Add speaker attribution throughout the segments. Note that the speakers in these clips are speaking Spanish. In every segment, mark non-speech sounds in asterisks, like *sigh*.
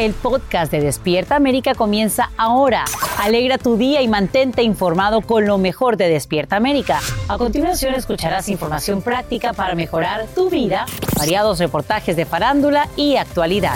Speaker 1: El podcast de Despierta América comienza ahora. Alegra tu día y mantente informado con lo mejor de Despierta América. A continuación escucharás información práctica para mejorar tu vida, variados reportajes de farándula y actualidad.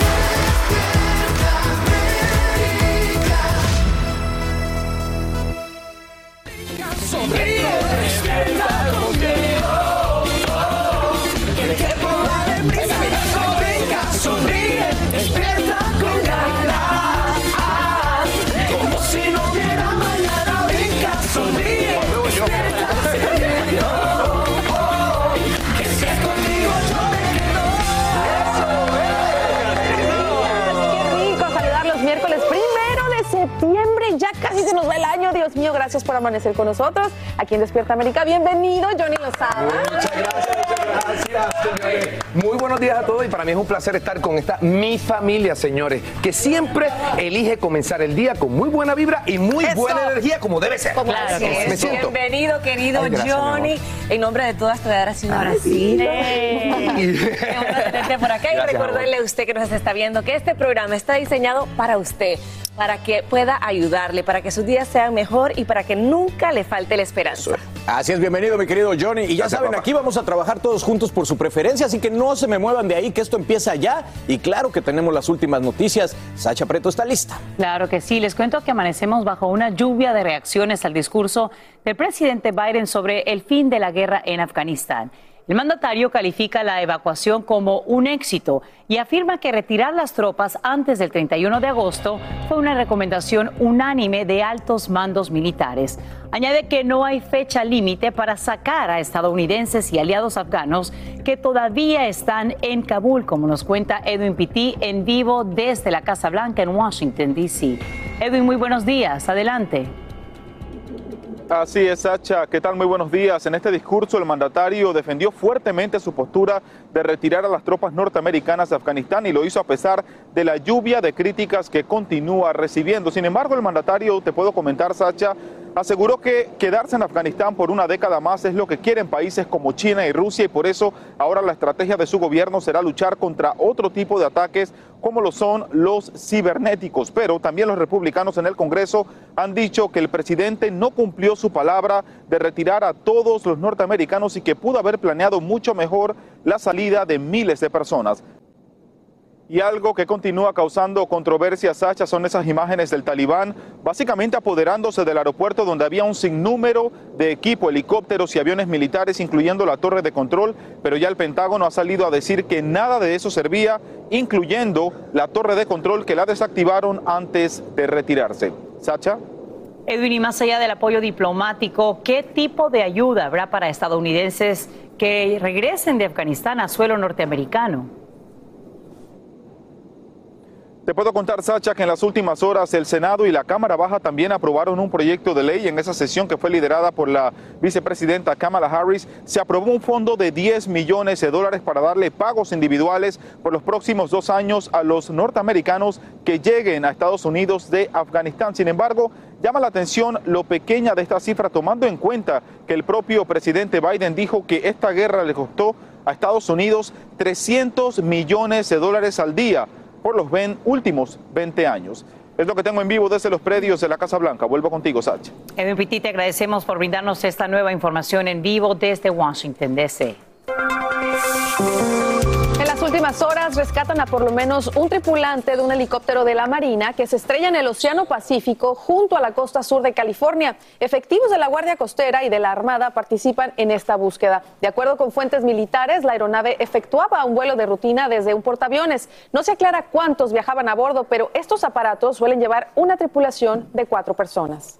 Speaker 2: Dios mío, gracias por amanecer con nosotros. Aquí en Despierta América, bienvenido, Johnny Lozada.
Speaker 3: Gracias, señores. Muy buenos días a todos y para mí es un placer estar con esta mi familia, señores, que siempre elige comenzar el día con muy buena vibra y muy
Speaker 2: Eso.
Speaker 3: buena energía como debe ser.
Speaker 2: Como
Speaker 4: Claro
Speaker 2: así
Speaker 4: que
Speaker 2: es.
Speaker 3: Me
Speaker 4: sí.
Speaker 3: siento.
Speaker 4: Bienvenido, querido
Speaker 3: Ay, gracias, mi
Speaker 4: Johnny. En nombre de todas, te voy a dar así un abracito. Qué *laughs* bueno tenerte por acá y
Speaker 3: Gracias,
Speaker 4: recordarle a usted que nos está viendo que este programa está diseñado para usted, para que pueda ayudarle, para que sus días sean mejor y para que nunca le falte la esperanza.
Speaker 5: Así es, bienvenido mi querido Johnny. Y ya
Speaker 3: Gracias,
Speaker 5: saben,
Speaker 3: papá.
Speaker 5: aquí vamos a trabajar todos juntos por su preferencia, así que no se me muevan de ahí, que esto empieza ya. Y claro que tenemos las últimas noticias. Sacha Preto está lista.
Speaker 1: Claro que sí, les cuento que amanecemos bajo una lluvia de reacciones al discurso del presidente Biden sobre el fin de la guerra en Afganistán. El mandatario califica la evacuación como un éxito y afirma que retirar las tropas antes del 31 de agosto fue una recomendación unánime de altos mandos militares. Añade que no hay fecha límite para sacar a estadounidenses y aliados afganos que todavía están en Kabul, como nos cuenta Edwin Pitti en vivo desde la Casa Blanca en Washington, D.C. Edwin, muy buenos días. Adelante.
Speaker 6: Así es, Sacha. ¿Qué tal? Muy buenos días. En este discurso, el mandatario defendió fuertemente su postura de retirar a las tropas norteamericanas de Afganistán y lo hizo a pesar de la lluvia de críticas que continúa recibiendo. Sin embargo, el mandatario, te puedo comentar, Sacha, aseguró que quedarse en Afganistán por una década más es lo que quieren países como China y Rusia y por eso ahora la estrategia de su gobierno será luchar contra otro tipo de ataques como lo son los cibernéticos. Pero también los republicanos en el Congreso han dicho que el presidente no cumplió su palabra de retirar a todos los norteamericanos y que pudo haber planeado mucho mejor la salida de miles de personas. Y algo que continúa causando controversia, Sacha, son esas imágenes del talibán, básicamente apoderándose del aeropuerto donde había un sinnúmero de equipo, helicópteros y aviones militares, incluyendo la torre de control, pero ya el Pentágono ha salido a decir que nada de eso servía, incluyendo la torre de control que la desactivaron antes de retirarse. Sacha.
Speaker 1: Edwin, y más allá del apoyo diplomático, ¿qué tipo de ayuda habrá para estadounidenses que regresen de Afganistán a suelo norteamericano?
Speaker 6: Te puedo contar, Sacha, que en las últimas horas el Senado y la Cámara Baja también aprobaron un proyecto de ley en esa sesión que fue liderada por la vicepresidenta Kamala Harris. Se aprobó un fondo de 10 millones de dólares para darle pagos individuales por los próximos dos años a los norteamericanos que lleguen a Estados Unidos de Afganistán. Sin embargo, llama la atención lo pequeña de esta cifra, tomando en cuenta que el propio presidente Biden dijo que esta guerra le costó a Estados Unidos 300 millones de dólares al día por los últimos 20 años. Es lo que tengo en vivo desde los predios de la Casa Blanca. Vuelvo contigo, Sacha.
Speaker 1: Edwin te agradecemos por brindarnos esta nueva información en vivo desde Washington, D.C.
Speaker 2: En las últimas horas rescatan a por lo menos un tripulante de un helicóptero de la Marina que se estrella en el Océano Pacífico junto a la costa sur de California. Efectivos de la Guardia Costera y de la Armada participan en esta búsqueda. De acuerdo con fuentes militares, la aeronave efectuaba un vuelo de rutina desde un portaaviones. No se aclara cuántos viajaban a bordo, pero estos aparatos suelen llevar una tripulación de cuatro personas.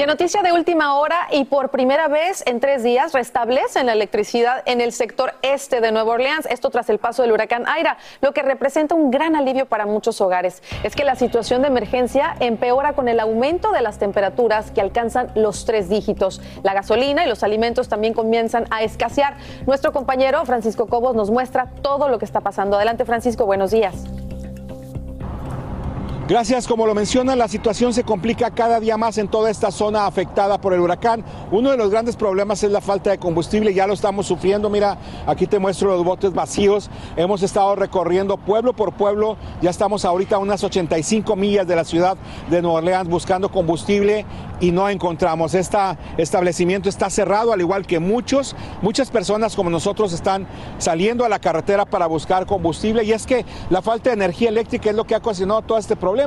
Speaker 2: Y noticia de última hora y por primera vez en tres días restablecen la electricidad en el sector este de Nueva Orleans, esto tras el paso del huracán Aira, lo que representa un gran alivio para muchos hogares. Es que la situación de emergencia empeora con el aumento de las temperaturas que alcanzan los tres dígitos. La gasolina y los alimentos también comienzan a escasear. Nuestro compañero Francisco Cobos nos muestra todo lo que está pasando. Adelante Francisco, buenos días.
Speaker 7: Gracias, como lo menciona, la situación se complica cada día más en toda esta zona afectada por el huracán. Uno de los grandes problemas es la falta de combustible, ya lo estamos sufriendo. Mira, aquí te muestro los botes vacíos. Hemos estado recorriendo pueblo por pueblo, ya estamos ahorita a unas 85 millas de la ciudad de Nueva Orleans buscando combustible y no encontramos. Este establecimiento está cerrado, al igual que muchos. Muchas personas como nosotros están saliendo a la carretera para buscar combustible y es que la falta de energía eléctrica es lo que ha ocasionado todo este problema.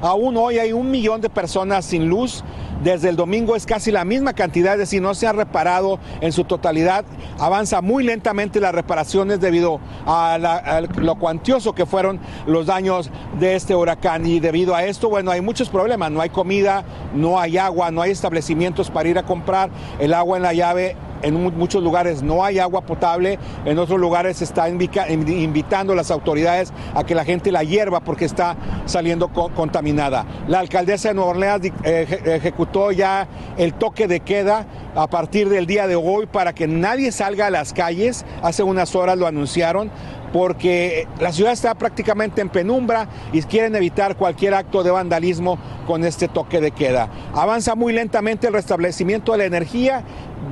Speaker 7: Aún hoy hay un millón de personas sin luz. Desde el domingo es casi la misma cantidad, es decir, no se ha reparado en su totalidad. Avanza muy lentamente las reparaciones debido a, lo cuantioso que fueron los daños de este huracán. Y debido a esto, bueno, hay muchos problemas. No hay comida, no hay agua, no hay establecimientos para ir a comprar. El agua en la llave en muchos lugares no hay agua potable, en otros lugares se está invitando a las autoridades a que la gente la hierva porque está saliendo contaminada. La alcaldesa de Nueva Orleans ejecutó ya el toque de queda a partir del día de hoy para que nadie salga a las calles. Hace unas horas lo anunciaron porque la ciudad está prácticamente en penumbra y quieren evitar cualquier acto de vandalismo con este toque de queda. Avanza muy lentamente el restablecimiento de la energía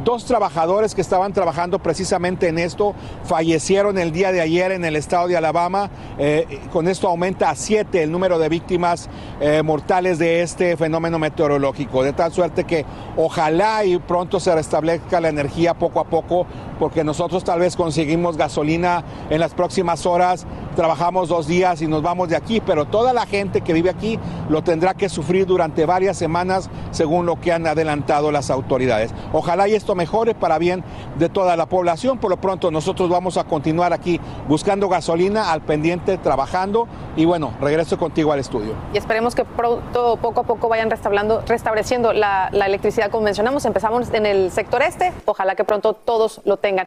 Speaker 7: Dos trabajadores que estaban trabajando precisamente en esto fallecieron el día de ayer en el estado de Alabama. Eh, con esto aumenta a siete el número de víctimas eh, mortales de este fenómeno meteorológico. De tal suerte que ojalá y pronto se restablezca la energía poco a poco, porque nosotros tal vez conseguimos gasolina en las próximas horas, trabajamos dos días y nos vamos de aquí, pero toda la gente que vive aquí lo tendrá que sufrir durante varias semanas, según lo que han adelantado las autoridades. Ojalá y esto mejore para bien de toda la población. Por lo pronto nosotros vamos a continuar aquí buscando gasolina al pendiente, trabajando y bueno, regreso contigo al estudio.
Speaker 2: Y esperemos que pronto, poco a poco vayan restableciendo la, la electricidad como mencionamos. Empezamos en el sector este, ojalá que pronto todos lo tengan.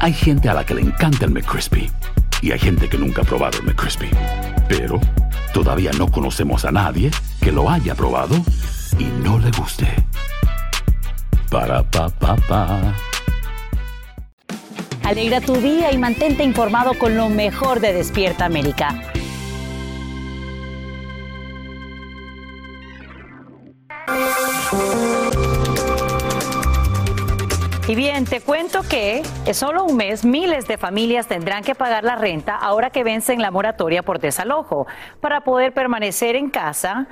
Speaker 8: Hay gente a la que le encanta el McCrispy y hay gente que nunca ha probado el McCrispy. Pero todavía no conocemos a nadie que lo haya probado y no le guste. Para pa pa pa.
Speaker 1: Alegra tu día y mantente informado con lo mejor de Despierta América. Y bien, te cuento que en solo un mes miles de familias tendrán que pagar la renta ahora que vencen la moratoria por desalojo. Para poder permanecer en casa,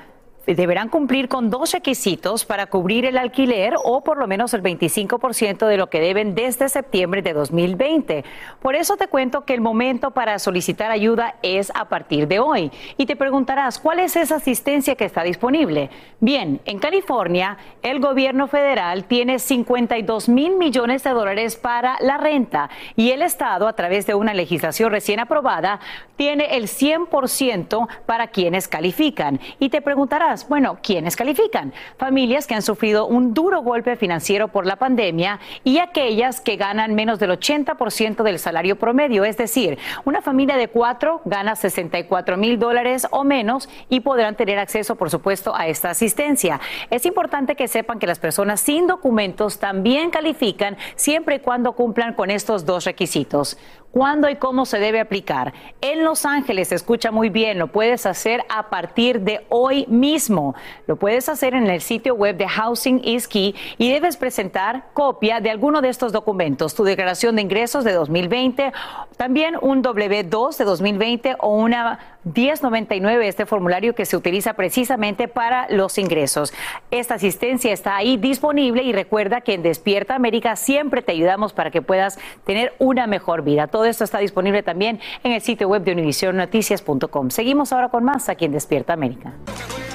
Speaker 1: deberán cumplir con dos requisitos para cubrir el alquiler o por lo menos el 25% de lo que deben desde septiembre de 2020. Por eso te cuento que el momento para solicitar ayuda es a partir de hoy. Y te preguntarás, ¿cuál es esa asistencia que está disponible? Bien, en California, el gobierno federal tiene 52 mil millones de dólares para la renta y el Estado, a través de una legislación recién aprobada, tiene el 100% para quienes califican. Y te preguntarás, bueno, ¿quiénes califican? Familias que han sufrido un duro golpe financiero por la pandemia y aquellas que ganan menos del 80% del salario promedio. Es decir, una familia de cuatro gana 64 mil dólares o menos y podrán tener acceso, por supuesto, a esta asistencia. Es importante que sepan que las personas sin documentos también califican siempre y cuando cumplan con estos dos requisitos. Cuándo y cómo se debe aplicar. En Los Ángeles escucha muy bien, lo puedes hacer a partir de hoy mismo. Lo puedes hacer en el sitio web de Housing is Key y debes presentar copia de alguno de estos documentos, tu declaración de ingresos de 2020, también un W2 de 2020 o una 1099, este formulario que se utiliza precisamente para los ingresos. Esta asistencia está ahí disponible y recuerda que en Despierta América siempre te ayudamos para que puedas tener una mejor vida. Esto está disponible también en el sitio web de univisionnoticias.com. Seguimos ahora con más aquí en Despierta América.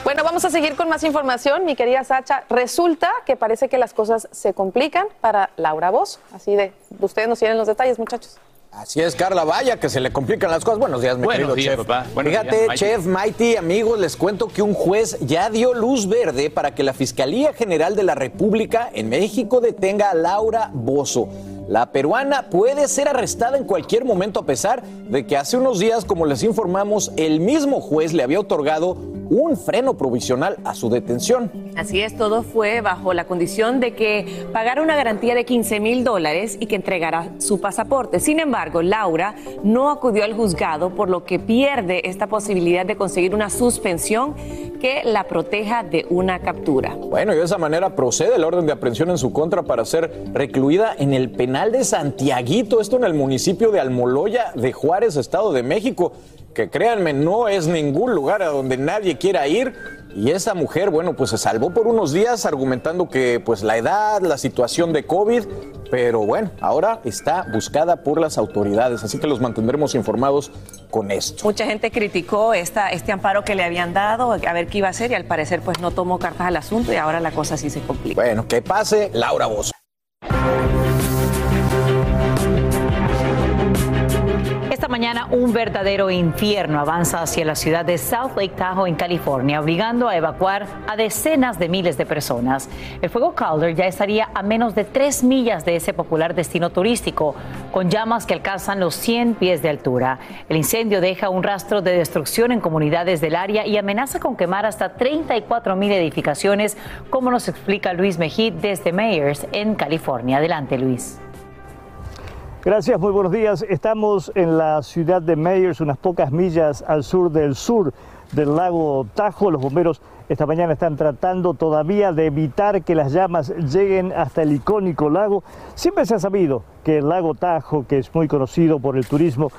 Speaker 2: Bueno, vamos a seguir con más información, mi querida Sacha. Resulta que parece que las cosas se complican para Laura Voz. Así de, ustedes nos tienen los detalles, muchachos.
Speaker 9: Así es, Carla, vaya que se le complican las cosas. Buenos días, mi
Speaker 10: Buenos
Speaker 9: querido
Speaker 10: días,
Speaker 9: chef.
Speaker 10: papá.
Speaker 9: Fíjate,
Speaker 10: días,
Speaker 9: chef Mighty, amigos, les cuento que un juez ya dio luz verde para que la Fiscalía General de la República en México detenga a Laura Bozo. La peruana puede ser arrestada en cualquier momento a pesar de que hace unos días, como les informamos, el mismo juez le había otorgado un freno provisional a su detención.
Speaker 4: Así es, todo fue bajo la condición de que pagara una garantía de 15 mil dólares y que entregara su pasaporte. Sin embargo, Laura no acudió al juzgado, por lo que pierde esta posibilidad de conseguir una suspensión que la proteja de una captura.
Speaker 9: Bueno, y de esa manera procede el orden de aprehensión en su contra para ser recluida en el penal de Santiaguito, esto en el municipio de Almoloya de Juárez, Estado de México, que créanme, no es ningún lugar a donde nadie quiera ir. Y esa mujer, bueno, pues se salvó por unos días argumentando que pues la edad, la situación de COVID, pero bueno, ahora está buscada por las autoridades, así que los mantendremos informados con esto.
Speaker 4: Mucha gente criticó esta, este amparo que le habían dado, a ver qué iba a hacer y al parecer pues no tomó cartas al asunto y ahora la cosa sí se complica.
Speaker 9: Bueno, que pase Laura Bozo.
Speaker 1: Un verdadero infierno avanza hacia la ciudad de South Lake Tahoe en California, obligando a evacuar a decenas de miles de personas. El fuego Calder ya estaría a menos de tres millas de ese popular destino turístico, con llamas que alcanzan los 100 pies de altura. El incendio deja un rastro de destrucción en comunidades del área y amenaza con quemar hasta 34 mil edificaciones, como nos explica Luis Mejid desde Mayers en California. Adelante, Luis.
Speaker 11: Gracias, muy buenos días. Estamos en la ciudad de Mayers, unas pocas millas al sur del sur del lago Tajo. Los bomberos esta mañana están tratando todavía de evitar que las llamas lleguen hasta el icónico lago. Siempre se ha sabido que el lago Tajo, que es muy conocido por el turismo,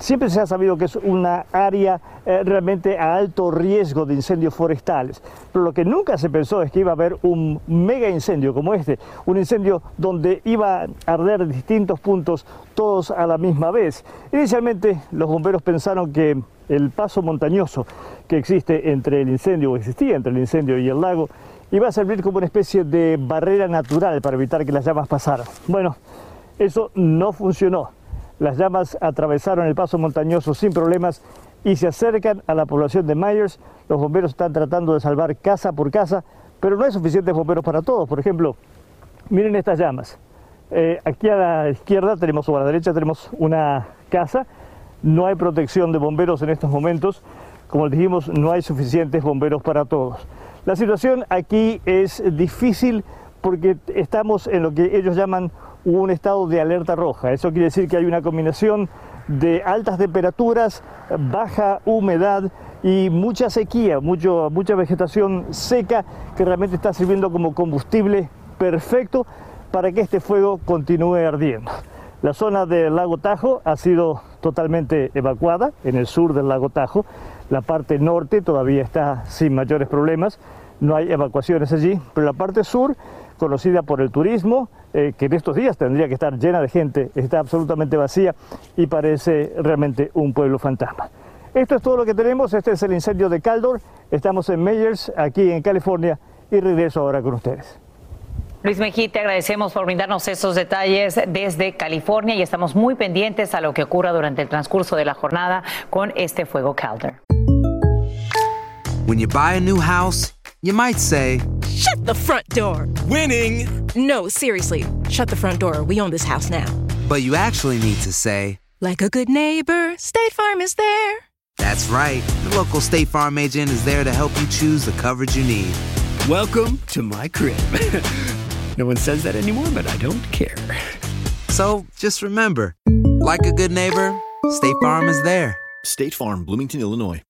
Speaker 11: siempre se ha sabido que es una área eh, realmente a alto riesgo de incendios forestales. Pero lo que nunca se pensó es que iba a haber un mega incendio como este, un incendio donde iba a arder distintos puntos todos a la misma vez. Inicialmente los bomberos pensaron que el paso montañoso que existe entre el incendio, o existía entre el incendio y el lago, iba a servir como una especie de barrera natural para evitar que las llamas pasaran. Bueno, eso no funcionó. Las llamas atravesaron el paso montañoso sin problemas y se acercan a la población de Myers. Los bomberos están tratando de salvar casa por casa, pero no hay suficientes bomberos para todos. Por ejemplo, miren estas llamas. Eh, aquí a la izquierda tenemos, o a la derecha tenemos una casa. No hay protección de bomberos en estos momentos. Como dijimos, no hay suficientes bomberos para todos. La situación aquí es difícil porque estamos en lo que ellos llaman un estado de alerta roja. Eso quiere decir que hay una combinación de altas temperaturas, baja humedad y mucha sequía, mucho, mucha vegetación seca que realmente está sirviendo como combustible perfecto para que este fuego continúe ardiendo. La zona del lago Tajo ha sido totalmente evacuada en el sur del lago Tajo. La parte norte todavía está sin mayores problemas, no hay evacuaciones allí, pero la parte sur, conocida por el turismo, eh, que en estos días tendría que estar llena de gente, está absolutamente vacía y parece realmente un pueblo fantasma. Esto es todo lo que tenemos, este es el incendio de Caldor, estamos en Meyers, aquí en California, y regreso ahora con ustedes.
Speaker 1: Luis Mejía, te agradecemos por brindarnos esos detalles desde California y estamos muy pendientes a lo que ocurra durante el transcurso de la jornada con este fuego Calder.
Speaker 12: When you buy a new house, you might say,
Speaker 13: Shut the front door. Winning. No, seriously. Shut the front door. We own this house now.
Speaker 12: but you actually need to say,
Speaker 13: Like a good neighbor, State Farm is there.
Speaker 12: That's right. The local State Farm agent is there to help you choose the coverage you need.
Speaker 14: Welcome to my crib. *laughs* no one says that anymore, but I don't care.
Speaker 12: So just remember, Like a good neighbor, State Farm is there.
Speaker 15: State Farm, Bloomington, Illinois.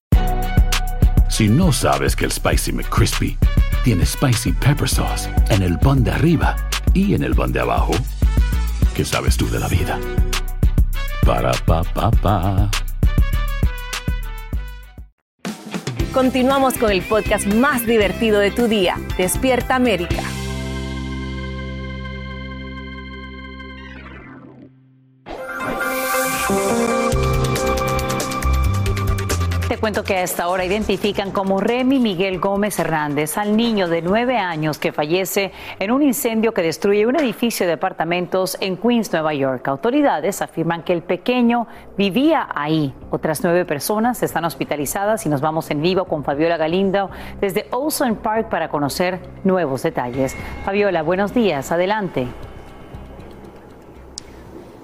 Speaker 8: Si no sabes que el Spicy McCrispy tiene Spicy Pepper Sauce en el pan de arriba y en el pan de abajo, ¿qué sabes tú de la vida? Para, pa, pa, pa.
Speaker 4: Continuamos con el podcast más divertido de tu día, Despierta América.
Speaker 1: Cuento que a esta hora identifican como Remy Miguel Gómez Hernández al niño de nueve años que fallece en un incendio que destruye un edificio de apartamentos en Queens, Nueva York. Autoridades afirman que el pequeño vivía ahí. Otras nueve personas están hospitalizadas y nos vamos en vivo con Fabiola Galindo desde Olson Park para conocer nuevos detalles. Fabiola, buenos días. Adelante.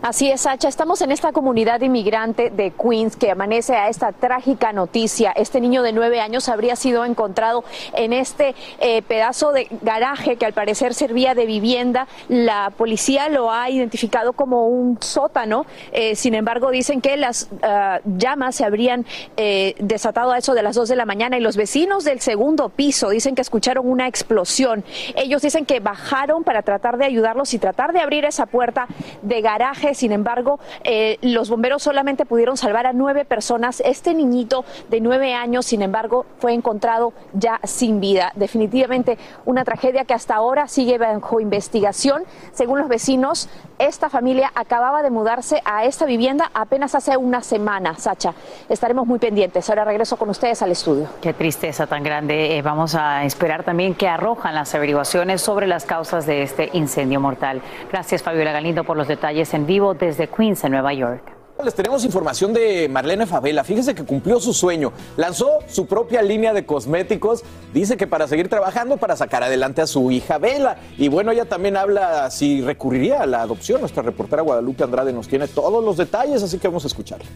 Speaker 16: Así es, Sacha. Estamos en esta comunidad inmigrante de Queens que amanece a esta trágica noticia. Este niño de nueve años habría sido encontrado en este eh, pedazo de garaje que al parecer servía de vivienda. La policía lo ha identificado como un sótano. Eh, sin embargo, dicen que las ah, llamas se habrían eh, desatado a eso de las dos de la mañana y los vecinos del segundo piso dicen que escucharon una explosión. Ellos dicen que bajaron para tratar de ayudarlos y tratar de abrir esa puerta de garaje sin embargo, eh, los bomberos solamente pudieron salvar a nueve personas. Este niñito de nueve años, sin embargo, fue encontrado ya sin vida. Definitivamente una tragedia que hasta ahora sigue bajo investigación. Según los vecinos, esta familia acababa de mudarse a esta vivienda apenas hace una semana. Sacha, estaremos muy pendientes. Ahora regreso con ustedes al estudio.
Speaker 1: Qué tristeza tan grande. Eh, vamos a esperar también que arrojan las averiguaciones sobre las causas de este incendio mortal. Gracias, Fabiola Galindo, por los detalles en vivo desde Queens, en Nueva York.
Speaker 9: Les tenemos información de Marlene Favela. Fíjese que cumplió su sueño. Lanzó su propia línea de cosméticos. Dice que para seguir trabajando, para sacar adelante a su hija Vela. Y bueno, ella también habla si recurriría a la adopción. Nuestra reportera Guadalupe Andrade nos tiene todos los detalles, así que vamos a escucharla.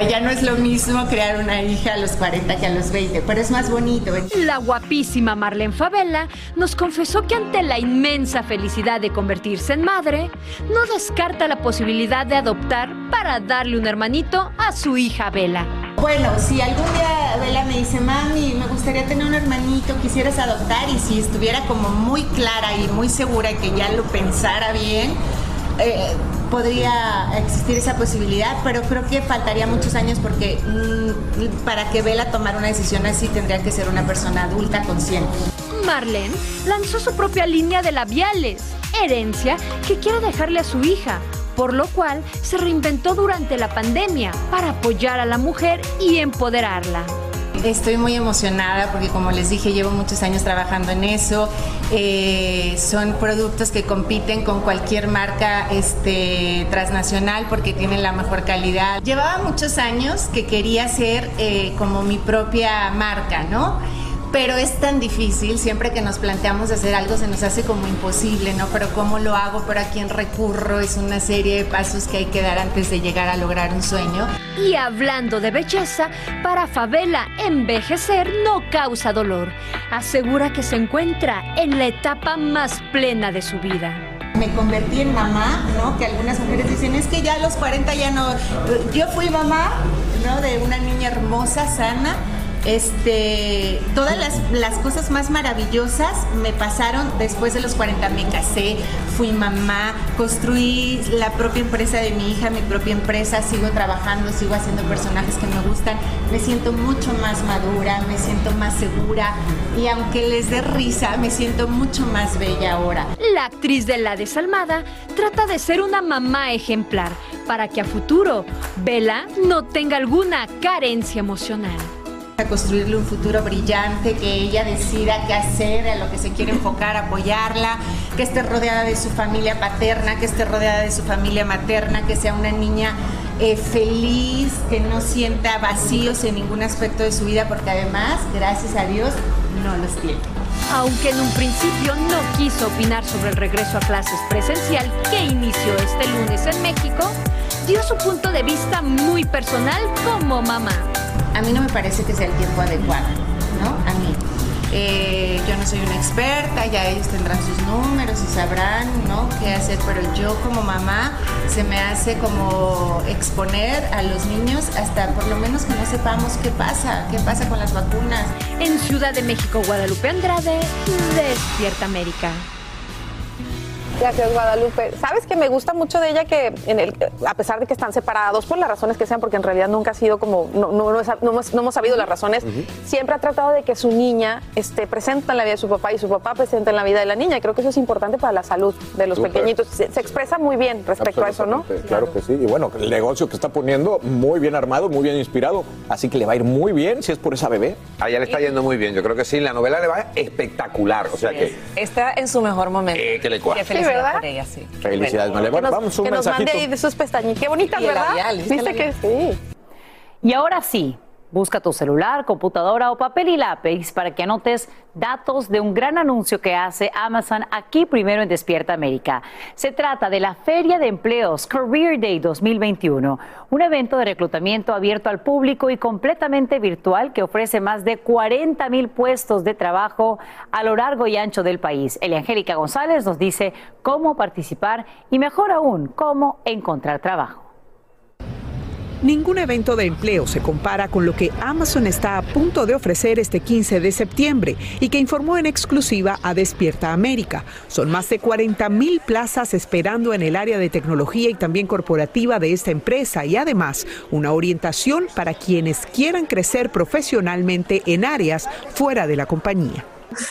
Speaker 17: Ya no es lo mismo crear una hija a los 40 que a los 20, pero es más bonito.
Speaker 18: La guapísima Marlene Favela nos confesó que ante la inmensa felicidad de convertirse en madre, no descarta la posibilidad de adoptar para darle un hermanito a su hija Vela.
Speaker 17: Bueno, si algún día Vela me dice, mami, me gustaría tener un hermanito, quisieras adoptar, y si estuviera como muy clara y muy segura que ya lo pensara bien, eh, podría existir esa posibilidad, pero creo que faltaría muchos años porque mm, para que Vela tomara una decisión así tendría que ser una persona adulta consciente.
Speaker 18: Marlene lanzó su propia línea de labiales, herencia que quiere dejarle a su hija, por lo cual se reinventó durante la pandemia para apoyar a la mujer y empoderarla.
Speaker 17: Estoy muy emocionada porque como les dije llevo muchos años trabajando en eso. Eh, son productos que compiten con cualquier marca este, transnacional porque tienen la mejor calidad. Llevaba muchos años que quería ser eh, como mi propia marca, ¿no? Pero es tan difícil, siempre que nos planteamos hacer algo se nos hace como imposible, ¿no? Pero ¿cómo lo hago? ¿Pero a quién recurro? Es una serie de pasos que hay que dar antes de llegar a lograr un sueño.
Speaker 18: Y hablando de belleza, para Favela envejecer no causa dolor. Asegura que se encuentra en la etapa más plena de su vida
Speaker 17: me convertí en mamá, ¿no? Que algunas mujeres dicen, es que ya a los 40 ya no... Yo fui mamá, ¿no? De una niña hermosa, sana, este, todas las, cosas más maravillosas me pasaron después de los 40. Me casé, fui mamá, construí la propia empresa de mi hija, mi propia empresa, sigo trabajando, sigo haciendo personajes que me gustan. Me siento mucho más madura, me siento más segura y aunque les dé risa, me siento mucho más bella ahora.
Speaker 18: La actriz de La Desalmada trata de ser una mamá ejemplar para que a futuro Bella no tenga alguna carencia emocional
Speaker 17: a construirle un futuro brillante, que ella decida qué hacer, a lo que se quiere enfocar, apoyarla, que esté rodeada de su familia paterna, que esté rodeada de su familia materna, que sea una niña eh, feliz, que no sienta vacíos en ningún aspecto de su vida, porque además, gracias a Dios, no los tiene.
Speaker 18: Aunque en un principio no quiso opinar sobre el regreso a clases presencial que inició este lunes en México, dio su punto de vista muy personal como mamá
Speaker 17: a mí no me parece que sea el tiempo adecuado, ¿no? A mí. Eh, yo no soy una experta, ya ellos tendrán sus números y sabrán ¿no? qué hacer, pero yo como mamá se me hace como exponer a los niños hasta por lo menos que no sepamos qué pasa, qué pasa con las vacunas.
Speaker 18: En Ciudad de México, Guadalupe Andrade, Despierta América.
Speaker 2: Gracias, Guadalupe. Sabes que me gusta mucho de ella que, en el, a pesar de que están separados, por las razones que sean, porque en realidad nunca ha sido como, no, no, no, hemos, no hemos, sabido las razones, siempre ha tratado de que su niña esté presente en la vida de su papá y su papá presente en la vida de la niña. Creo que eso es importante para la salud de los pequeñitos. Se, se expresa muy bien respecto a eso, ¿no?
Speaker 5: Claro que sí. Y bueno, el negocio que está poniendo, muy bien armado, muy bien inspirado. Así que le va a ir muy bien si es por esa bebé.
Speaker 3: A ella le está yendo muy bien. Yo creo que sí, la novela le va espectacular. O sea que.
Speaker 4: Está en su mejor momento.
Speaker 3: Eh, que le cuadra.
Speaker 2: ¿Verdad?
Speaker 4: por ella, sí.
Speaker 5: Felicidades.
Speaker 2: Que nos,
Speaker 5: Vamos, un
Speaker 2: que nos mande
Speaker 5: mensajito.
Speaker 2: ahí de sus pestañitas. Qué bonitas, ¿verdad?
Speaker 4: labial, ¿viste
Speaker 2: Viste
Speaker 4: el
Speaker 2: que sí.
Speaker 1: Y ahora sí, busca tu celular, computadora o papel y lápiz para que anotes datos de un gran anuncio que hace Amazon aquí primero en Despierta América. Se trata de la Feria de Empleos Career Day 2021, un evento de reclutamiento abierto al público y completamente virtual que ofrece más de 40 mil puestos de trabajo a lo largo y ancho del país. Eliangélica González nos dice cómo participar y mejor aún, cómo encontrar trabajo.
Speaker 19: Ningún evento de empleo se compara con lo que Amazon está a punto de ofrecer este 15 de septiembre y que informó en exclusiva a Despierta América. Son más de 40 mil plazas esperando en el área de tecnología y también corporativa de esta empresa y además una orientación para quienes quieran crecer profesionalmente en áreas fuera de la compañía.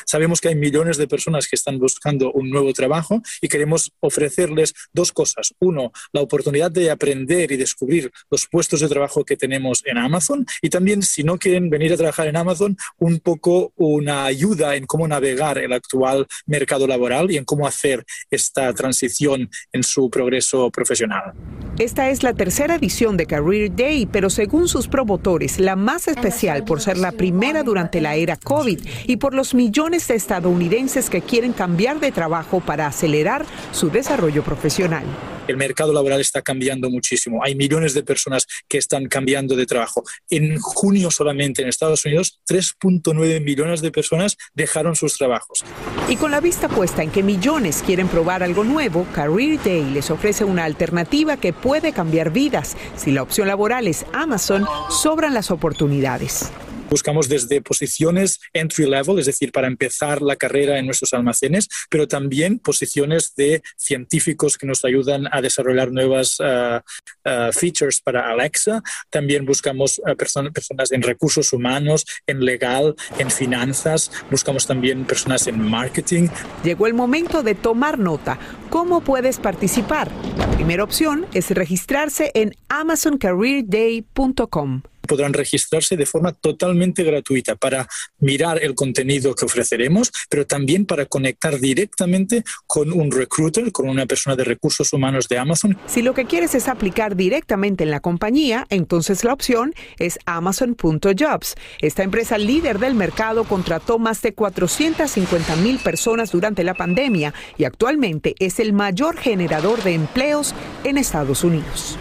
Speaker 20: Sabemos que hay millones de personas que están buscando un nuevo trabajo y queremos ofrecerles dos cosas. Uno, la oportunidad de aprender y descubrir los puestos de trabajo que tenemos en Amazon y también, si no quieren venir a trabajar en Amazon, un poco una ayuda en cómo navegar el actual mercado laboral y en cómo hacer esta transición en su progreso profesional.
Speaker 19: Esta es la tercera edición de Career Day, pero según sus promotores, la más especial por ser la primera durante la era COVID y por los millones de estadounidenses que quieren cambiar de trabajo para acelerar su desarrollo profesional.
Speaker 20: El mercado laboral está cambiando muchísimo. Hay millones de personas que están cambiando de trabajo. En junio solamente en Estados Unidos, 3.9 millones de personas dejaron sus trabajos.
Speaker 19: Y con la vista puesta en que millones quieren probar algo nuevo, Career Day les ofrece una alternativa que puede cambiar vidas. Si la opción laboral es Amazon, sobran las oportunidades.
Speaker 20: Buscamos desde posiciones entry level, es decir, para empezar la carrera en nuestros almacenes, pero también posiciones de científicos que nos ayudan a desarrollar nuevas uh, uh, features para Alexa. También buscamos person personas en recursos humanos, en legal, en finanzas. Buscamos también personas en marketing.
Speaker 19: Llegó el momento de tomar nota. ¿Cómo puedes participar? La primera opción es registrarse en amazoncareerday.com
Speaker 20: podrán registrarse de forma totalmente gratuita para mirar el contenido que ofreceremos, pero también para conectar directamente con un recruiter, con una persona de recursos humanos de Amazon.
Speaker 19: Si lo que quieres es aplicar directamente en la compañía, entonces la opción es amazon.jobs. Esta empresa líder del mercado contrató más de 450 mil personas durante la pandemia y actualmente es el mayor generador de empleos en Estados Unidos.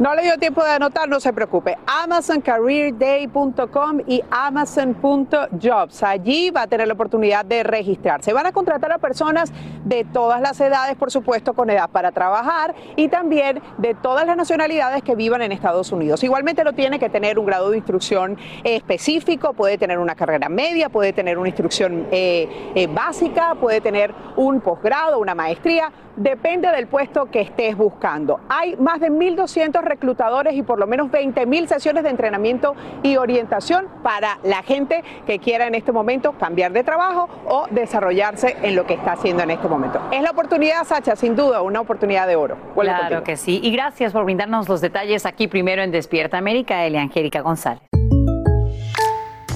Speaker 21: No le dio tiempo de anotar, no se preocupe. AmazonCareerDay.com y Amazon.jobs. Allí va a tener la oportunidad de registrarse. Van a contratar a personas de todas las edades, por supuesto, con edad para trabajar y también de todas las nacionalidades que vivan en Estados Unidos. Igualmente no tiene que tener un grado de instrucción específico, puede tener una carrera media, puede tener una instrucción eh, eh, básica, puede tener un posgrado, una maestría, depende del puesto que estés buscando. Hay más de 1.200 reclutadores y por lo menos 20 mil sesiones de entrenamiento y orientación para la gente que quiera en este momento cambiar de trabajo o desarrollarse en lo que está haciendo en este momento. Es la oportunidad, Sacha, sin duda, una oportunidad de oro.
Speaker 1: Vuelve claro contigo. que sí. Y gracias por brindarnos los detalles aquí primero en Despierta América, Elia Angélica González.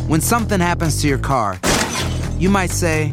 Speaker 12: When something happens to your car, you might say,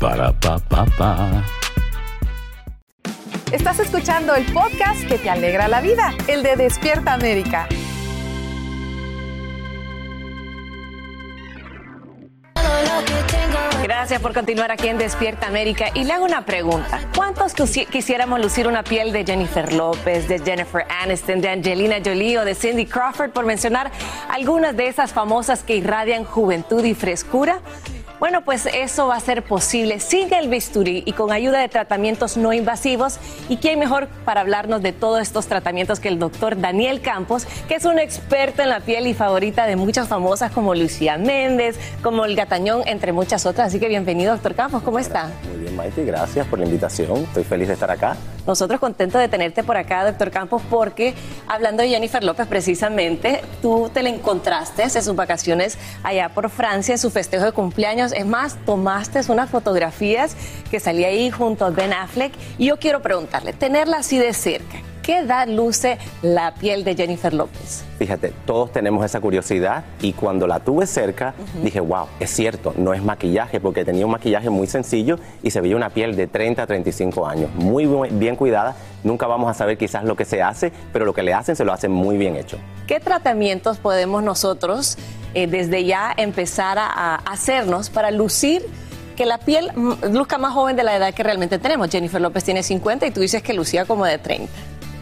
Speaker 8: Para pa pa pa.
Speaker 21: Estás escuchando el podcast que te alegra la vida, el de Despierta América.
Speaker 4: Gracias por continuar aquí en Despierta América. Y le hago una pregunta. ¿Cuántos quisi- quisiéramos lucir una piel de Jennifer López, de Jennifer Aniston, de Angelina Jolie o de Cindy Crawford, por mencionar algunas de esas famosas que irradian juventud y frescura? Bueno, pues eso va a ser posible sin el bisturí y con ayuda de tratamientos no invasivos. ¿Y quién mejor para hablarnos de todos estos tratamientos que el doctor Daniel Campos, que es un experto en la piel y favorita de muchas famosas como Lucía Méndez, como el Gatañón, entre muchas otras? Así que bienvenido, doctor Campos, ¿cómo está?
Speaker 22: Muy bien, Maite, gracias por la invitación. Estoy feliz de estar acá.
Speaker 4: Nosotros contentos de tenerte por acá, doctor Campos, porque hablando de Jennifer López precisamente, tú te la encontraste en sus vacaciones allá por Francia, en su festejo de cumpleaños. Es más, tomaste unas fotografías que salía ahí junto a Ben Affleck. Y yo quiero preguntarle, tenerla así de cerca, ¿qué edad luce la piel de Jennifer López?
Speaker 22: Fíjate, todos tenemos esa curiosidad y cuando la tuve cerca dije, wow, es cierto, no es maquillaje porque tenía un maquillaje muy sencillo y se veía una piel de 30 a 35 años, muy bien cuidada. Nunca vamos a saber quizás lo que se hace, pero lo que le hacen se lo hacen muy bien hecho.
Speaker 4: ¿Qué tratamientos podemos nosotros eh, desde ya empezar a, a hacernos para lucir que la piel luzca más joven de la edad que realmente tenemos? Jennifer López tiene 50 y tú dices que lucía como de 30.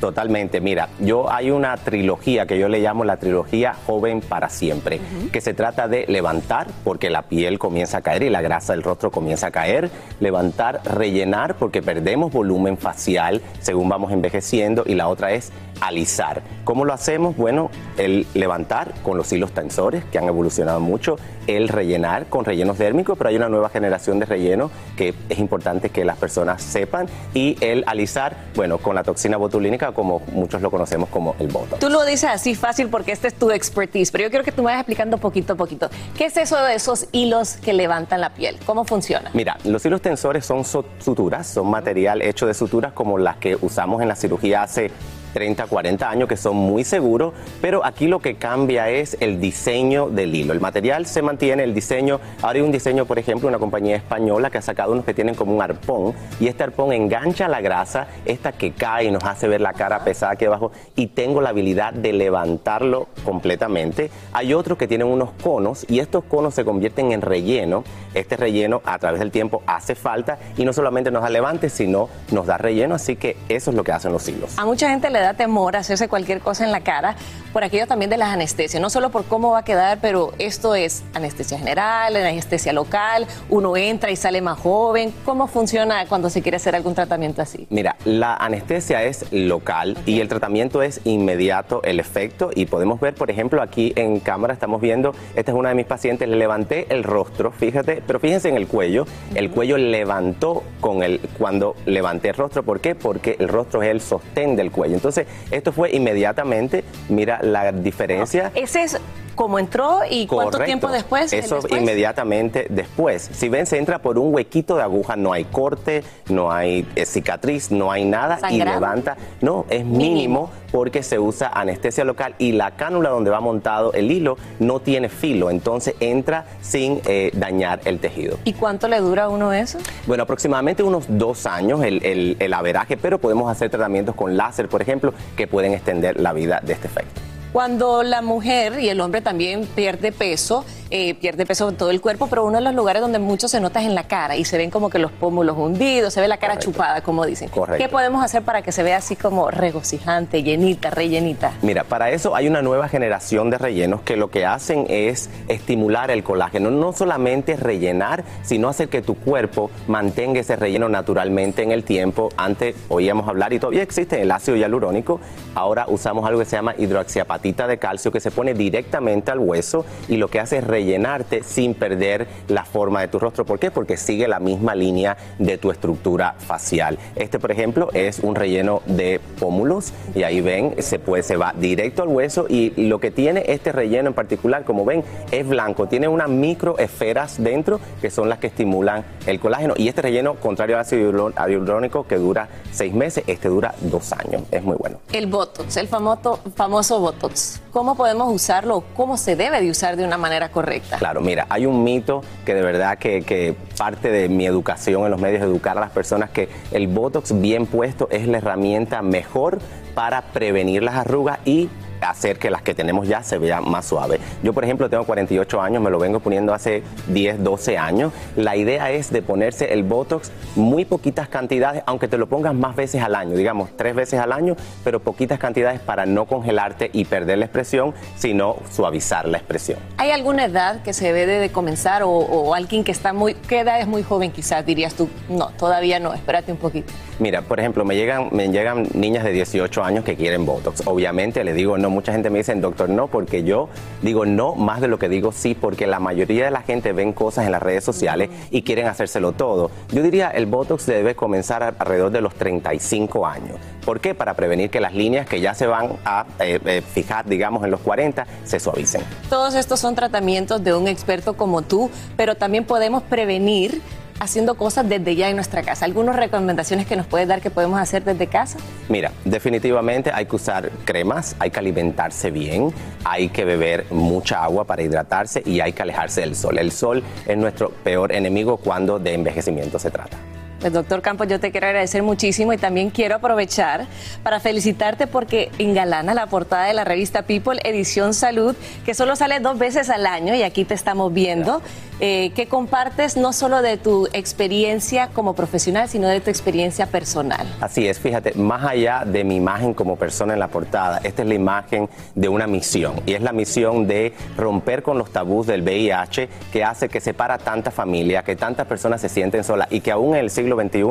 Speaker 22: Totalmente. Mira, yo hay una trilogía que yo le llamo la trilogía joven para siempre, que se trata de levantar porque la piel comienza a caer y la grasa del rostro comienza a caer, levantar, rellenar porque perdemos volumen facial según vamos envejeciendo y la otra es alisar. ¿Cómo lo hacemos? Bueno, el levantar con los hilos tensores que han evolucionado mucho, el rellenar con rellenos dérmicos, pero hay una nueva generación de relleno que es importante que las personas sepan y el alisar, bueno, con la toxina botulínica como muchos lo conocemos como el botox.
Speaker 4: Tú lo dices así fácil porque este es tu expertise, pero yo quiero que tú me vayas explicando poquito a poquito. ¿Qué es eso de esos hilos que levantan la piel? ¿Cómo funciona?
Speaker 22: Mira, los hilos tensores son so- suturas, son material hecho de suturas como las que usamos en la cirugía hace 30, 40 años, que son muy seguros, pero aquí lo que cambia es el diseño del hilo. El material se mantiene, el diseño, ahora hay un diseño, por ejemplo, una compañía española que ha sacado unos que tienen como un arpón, y este arpón engancha la grasa, esta que cae y nos hace ver la cara pesada aquí abajo, y tengo la habilidad de levantarlo completamente. Hay otros que tienen unos conos, y estos conos se convierten en relleno. Este relleno a través del tiempo hace falta, y no solamente nos da levante, sino nos da relleno, así que eso es lo que hacen los hilos.
Speaker 4: A mucha gente le da temor hacerse cualquier cosa en la cara por aquello también de las anestesias, no solo por cómo va a quedar, pero esto es anestesia general, anestesia local, uno entra y sale más joven. ¿Cómo funciona cuando se quiere hacer algún tratamiento así?
Speaker 22: Mira, la anestesia es local y el tratamiento es inmediato el efecto y podemos ver, por ejemplo, aquí en cámara estamos viendo, esta es una de mis pacientes, le levanté el rostro, fíjate, pero fíjense en el cuello, el cuello levantó con el cuando levanté el rostro, ¿por qué? Porque el rostro es el sostén del cuello. Entonces, esto fue inmediatamente, mira la diferencia.
Speaker 4: Ese es como entró y cuánto
Speaker 22: Correcto.
Speaker 4: tiempo después.
Speaker 22: Eso
Speaker 4: después?
Speaker 22: inmediatamente después. Si ven, se entra por un huequito de aguja, no hay corte, no hay eh, cicatriz, no hay nada y levanta. No, es mínimo, porque se usa anestesia local y la cánula donde va montado el hilo no tiene filo, entonces entra sin eh, dañar el tejido.
Speaker 4: ¿Y cuánto le dura a uno eso?
Speaker 22: Bueno, aproximadamente unos dos años el, el, el averaje, pero podemos hacer tratamientos con láser, por ejemplo, que pueden extender la vida de este efecto.
Speaker 4: Cuando la mujer y el hombre también pierde peso, eh, pierde peso en todo el cuerpo, pero uno de los lugares donde mucho se nota es en la cara y se ven como que los pómulos hundidos, se ve la cara chupada, como dicen.
Speaker 22: Correcto.
Speaker 4: ¿Qué podemos hacer para que se vea así como regocijante, llenita, rellenita?
Speaker 22: Mira, para eso hay una nueva generación de rellenos que lo que hacen es estimular el colágeno, no solamente rellenar, sino hacer que tu cuerpo mantenga ese relleno naturalmente en el tiempo. Antes oíamos hablar y todavía existe el ácido hialurónico, ahora usamos algo que se llama hidroxiapatita de calcio que se pone directamente al hueso y lo que hace es rellenarte sin perder la forma de tu rostro. ¿Por qué? Porque sigue la misma línea de tu estructura facial. Este, por ejemplo, es un relleno de pómulos y ahí ven, se, puede, se va directo al hueso y lo que tiene este relleno en particular, como ven, es blanco. Tiene unas microesferas dentro que son las que estimulan el colágeno y este relleno, contrario al ácido hialurónico que dura seis meses, este dura dos años. Es muy bueno.
Speaker 4: El Botox, el famoso, famoso Botox. ¿Cómo podemos usarlo? ¿Cómo se debe de usar de una manera correcta?
Speaker 22: Claro, mira, hay un mito que de verdad que, que parte de mi educación en los medios, educar a las personas que el Botox bien puesto es la herramienta mejor para prevenir las arrugas y hacer que las que tenemos ya se vean más suaves. Yo, por ejemplo, tengo 48 años, me lo vengo poniendo hace 10, 12 años. La idea es de ponerse el Botox muy poquitas cantidades, aunque te lo pongas más veces al año, digamos tres veces al año, pero poquitas cantidades para no congelarte y perder la expresión, sino suavizar la expresión.
Speaker 4: ¿Hay alguna edad que se debe de comenzar o, o alguien que está muy, qué edad es muy joven quizás dirías tú, no, todavía no, espérate un poquito?
Speaker 22: Mira, por ejemplo, me llegan, me llegan niñas de 18 años que quieren Botox. Obviamente le digo no, mucha gente me dice, doctor, no, porque yo digo no más de lo que digo sí, porque la mayoría de la gente ven cosas en las redes sociales y quieren hacérselo todo. Yo diría, el Botox debe comenzar alrededor de los 35 años. ¿Por qué? Para prevenir que las líneas que ya se van a eh, eh, fijar, digamos, en los 40, se suavicen.
Speaker 4: Todos estos son tratamientos de un experto como tú, pero también podemos prevenir haciendo cosas desde ya en nuestra casa. ¿Algunas recomendaciones que nos puedes dar que podemos hacer desde casa?
Speaker 22: Mira, definitivamente hay que usar cremas, hay que alimentarse bien, hay que beber mucha agua para hidratarse y hay que alejarse del sol. El sol es nuestro peor enemigo cuando de envejecimiento se trata.
Speaker 4: Pues doctor Campos, yo te quiero agradecer muchísimo y también quiero aprovechar para felicitarte porque engalana la portada de la revista People Edición Salud, que solo sale dos veces al año y aquí te estamos viendo, eh, que compartes no solo de tu experiencia como profesional, sino de tu experiencia personal.
Speaker 22: Así es, fíjate, más allá de mi imagen como persona en la portada, esta es la imagen de una misión y es la misión de romper con los tabús del VIH que hace que separa tanta familia, que tantas personas se sienten solas y que aún en el siglo XXI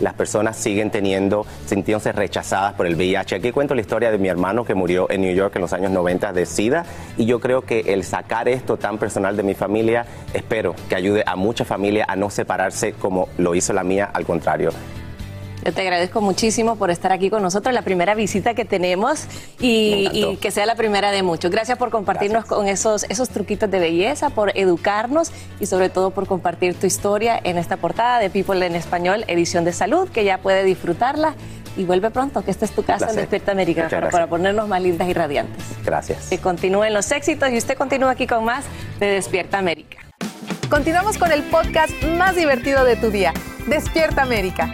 Speaker 22: las personas siguen teniendo, sintiéndose rechazadas por el VIH. Aquí cuento la historia de mi hermano que murió en New York en los años 90 de SIDA y yo creo que el sacar esto tan personal de mi familia, espero que ayude a mucha familia a no separarse como lo hizo la mía, al contrario.
Speaker 4: Yo te agradezco muchísimo por estar aquí con nosotros, la primera visita que tenemos y, y que sea la primera de muchos. Gracias por compartirnos con esos, esos truquitos de belleza, por educarnos y sobre todo por compartir tu historia en esta portada de People en Español, edición de salud, que ya puede disfrutarla. Y vuelve pronto, que esta es tu casa en Despierta América,
Speaker 22: Muchas
Speaker 4: para, para ponernos más lindas y radiantes.
Speaker 22: Gracias.
Speaker 4: Que continúen los éxitos y usted continúa aquí con más de Despierta América.
Speaker 21: Continuamos con el podcast más divertido de tu día, Despierta América.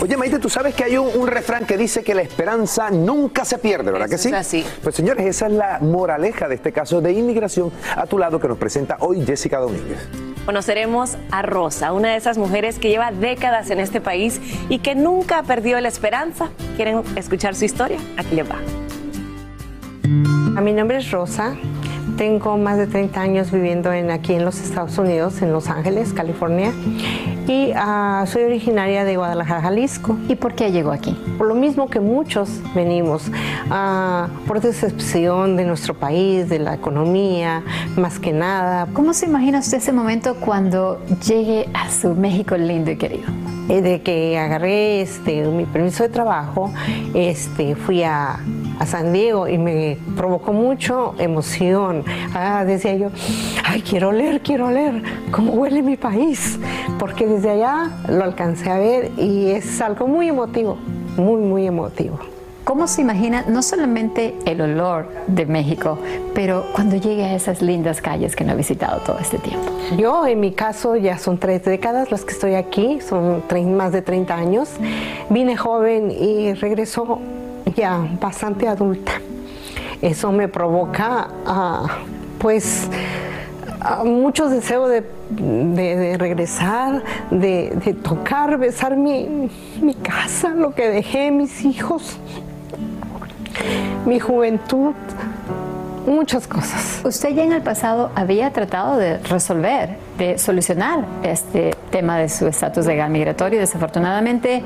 Speaker 3: Oye, Maite, tú sabes que hay un, un refrán que dice que la esperanza nunca se pierde, ¿verdad que sí?
Speaker 4: es así.
Speaker 3: Pues señores, esa es la moraleja de este caso de inmigración a tu lado que nos presenta hoy Jessica Domínguez.
Speaker 4: Conoceremos a Rosa, una de esas mujeres que lleva décadas en este país y que nunca perdió la esperanza. ¿Quieren escuchar su historia? Aquí les va.
Speaker 23: Mi nombre es Rosa. Tengo más de 30 años viviendo en, aquí en los Estados Unidos, en Los Ángeles, California. Y ah, soy originaria de Guadalajara, Jalisco.
Speaker 24: ¿Y por qué llegó aquí?
Speaker 23: Por lo mismo que muchos venimos, ah, por decepción de nuestro país, de la economía, más que nada.
Speaker 24: ¿Cómo se imagina usted ese momento cuando llegue a su México lindo y querido?
Speaker 23: Eh, De que agarré este, mi permiso de trabajo, este, fui a, a San Diego y me provocó mucho emoción. Ah, decía yo, ay, quiero leer, quiero leer cómo huele mi país, porque desde allá lo alcancé a ver y es algo muy emotivo, muy, muy emotivo.
Speaker 24: ¿Cómo se imagina no solamente el olor de México, pero cuando llegue a esas lindas calles que no ha visitado todo este tiempo?
Speaker 23: Yo, en mi caso, ya son tres décadas las que estoy aquí, son más de 30 años. Vine joven y regreso ya bastante adulta. Eso me provoca, ah, pues, muchos deseos de, de- regresar, de, de tocar, besar mi, mi casa, lo que dejé, mis hijos, mi juventud, muchas cosas.
Speaker 24: Usted ya en el pasado había tratado de resolver, de solucionar este tema de su estatus legal migratorio. Desafortunadamente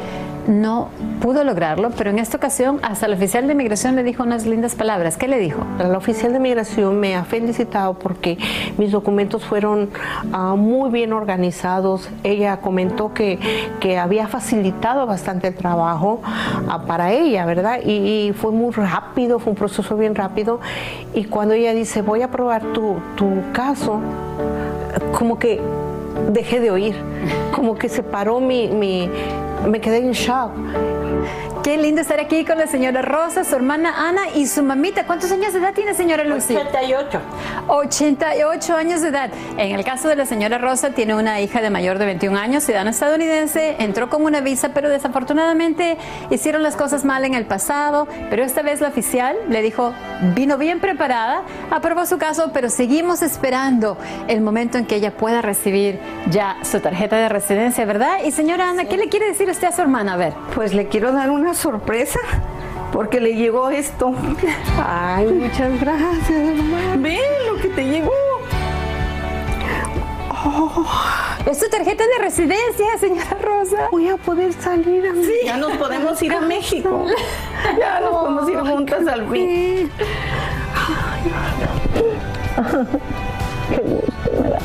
Speaker 24: no pudo lograrlo, pero en esta ocasión hasta el oficial de migración le dijo unas lindas palabras. ¿Qué le dijo?
Speaker 23: La oficial de migración me ha felicitado porque mis documentos fueron ah, muy bien organizados. Ella comentó que, que había facilitado bastante el trabajo ah, para ella, ¿verdad? Y, y fue muy rápido, fue un proceso bien rápido. Y cuando ella dice, voy a probar tu, tu caso, como que dejé de oír, como que se paró mi, mi me quedé en shock.
Speaker 24: Qué lindo estar aquí con la señora Rosa, su hermana Ana y su mamita. ¿Cuántos años de edad tiene señora Lucy?
Speaker 25: 88.
Speaker 24: 88 años de edad. En el caso de la señora Rosa, tiene una hija de mayor de 21 años, ciudadana estadounidense, entró con una visa, pero desafortunadamente hicieron las cosas mal en el pasado, pero esta vez la oficial le dijo, vino bien preparada, aprobó su caso, pero seguimos esperando el momento en que ella pueda recibir ya su tarjeta de residencia, ¿verdad? Y señora Ana, ¿qué le quiere decir usted a su hermana? A ver.
Speaker 25: Pues le quiero dar una sorpresa porque le llegó esto.
Speaker 23: Ay, muchas gracias, hermana.
Speaker 25: Ve lo que te llegó.
Speaker 24: Oh, es su tarjeta de residencia, señora Rosa.
Speaker 23: Voy a poder salir a
Speaker 25: sí. Ya nos podemos ir a México. Ya nos podemos ir juntas al fin. Qué gusto, ¿verdad?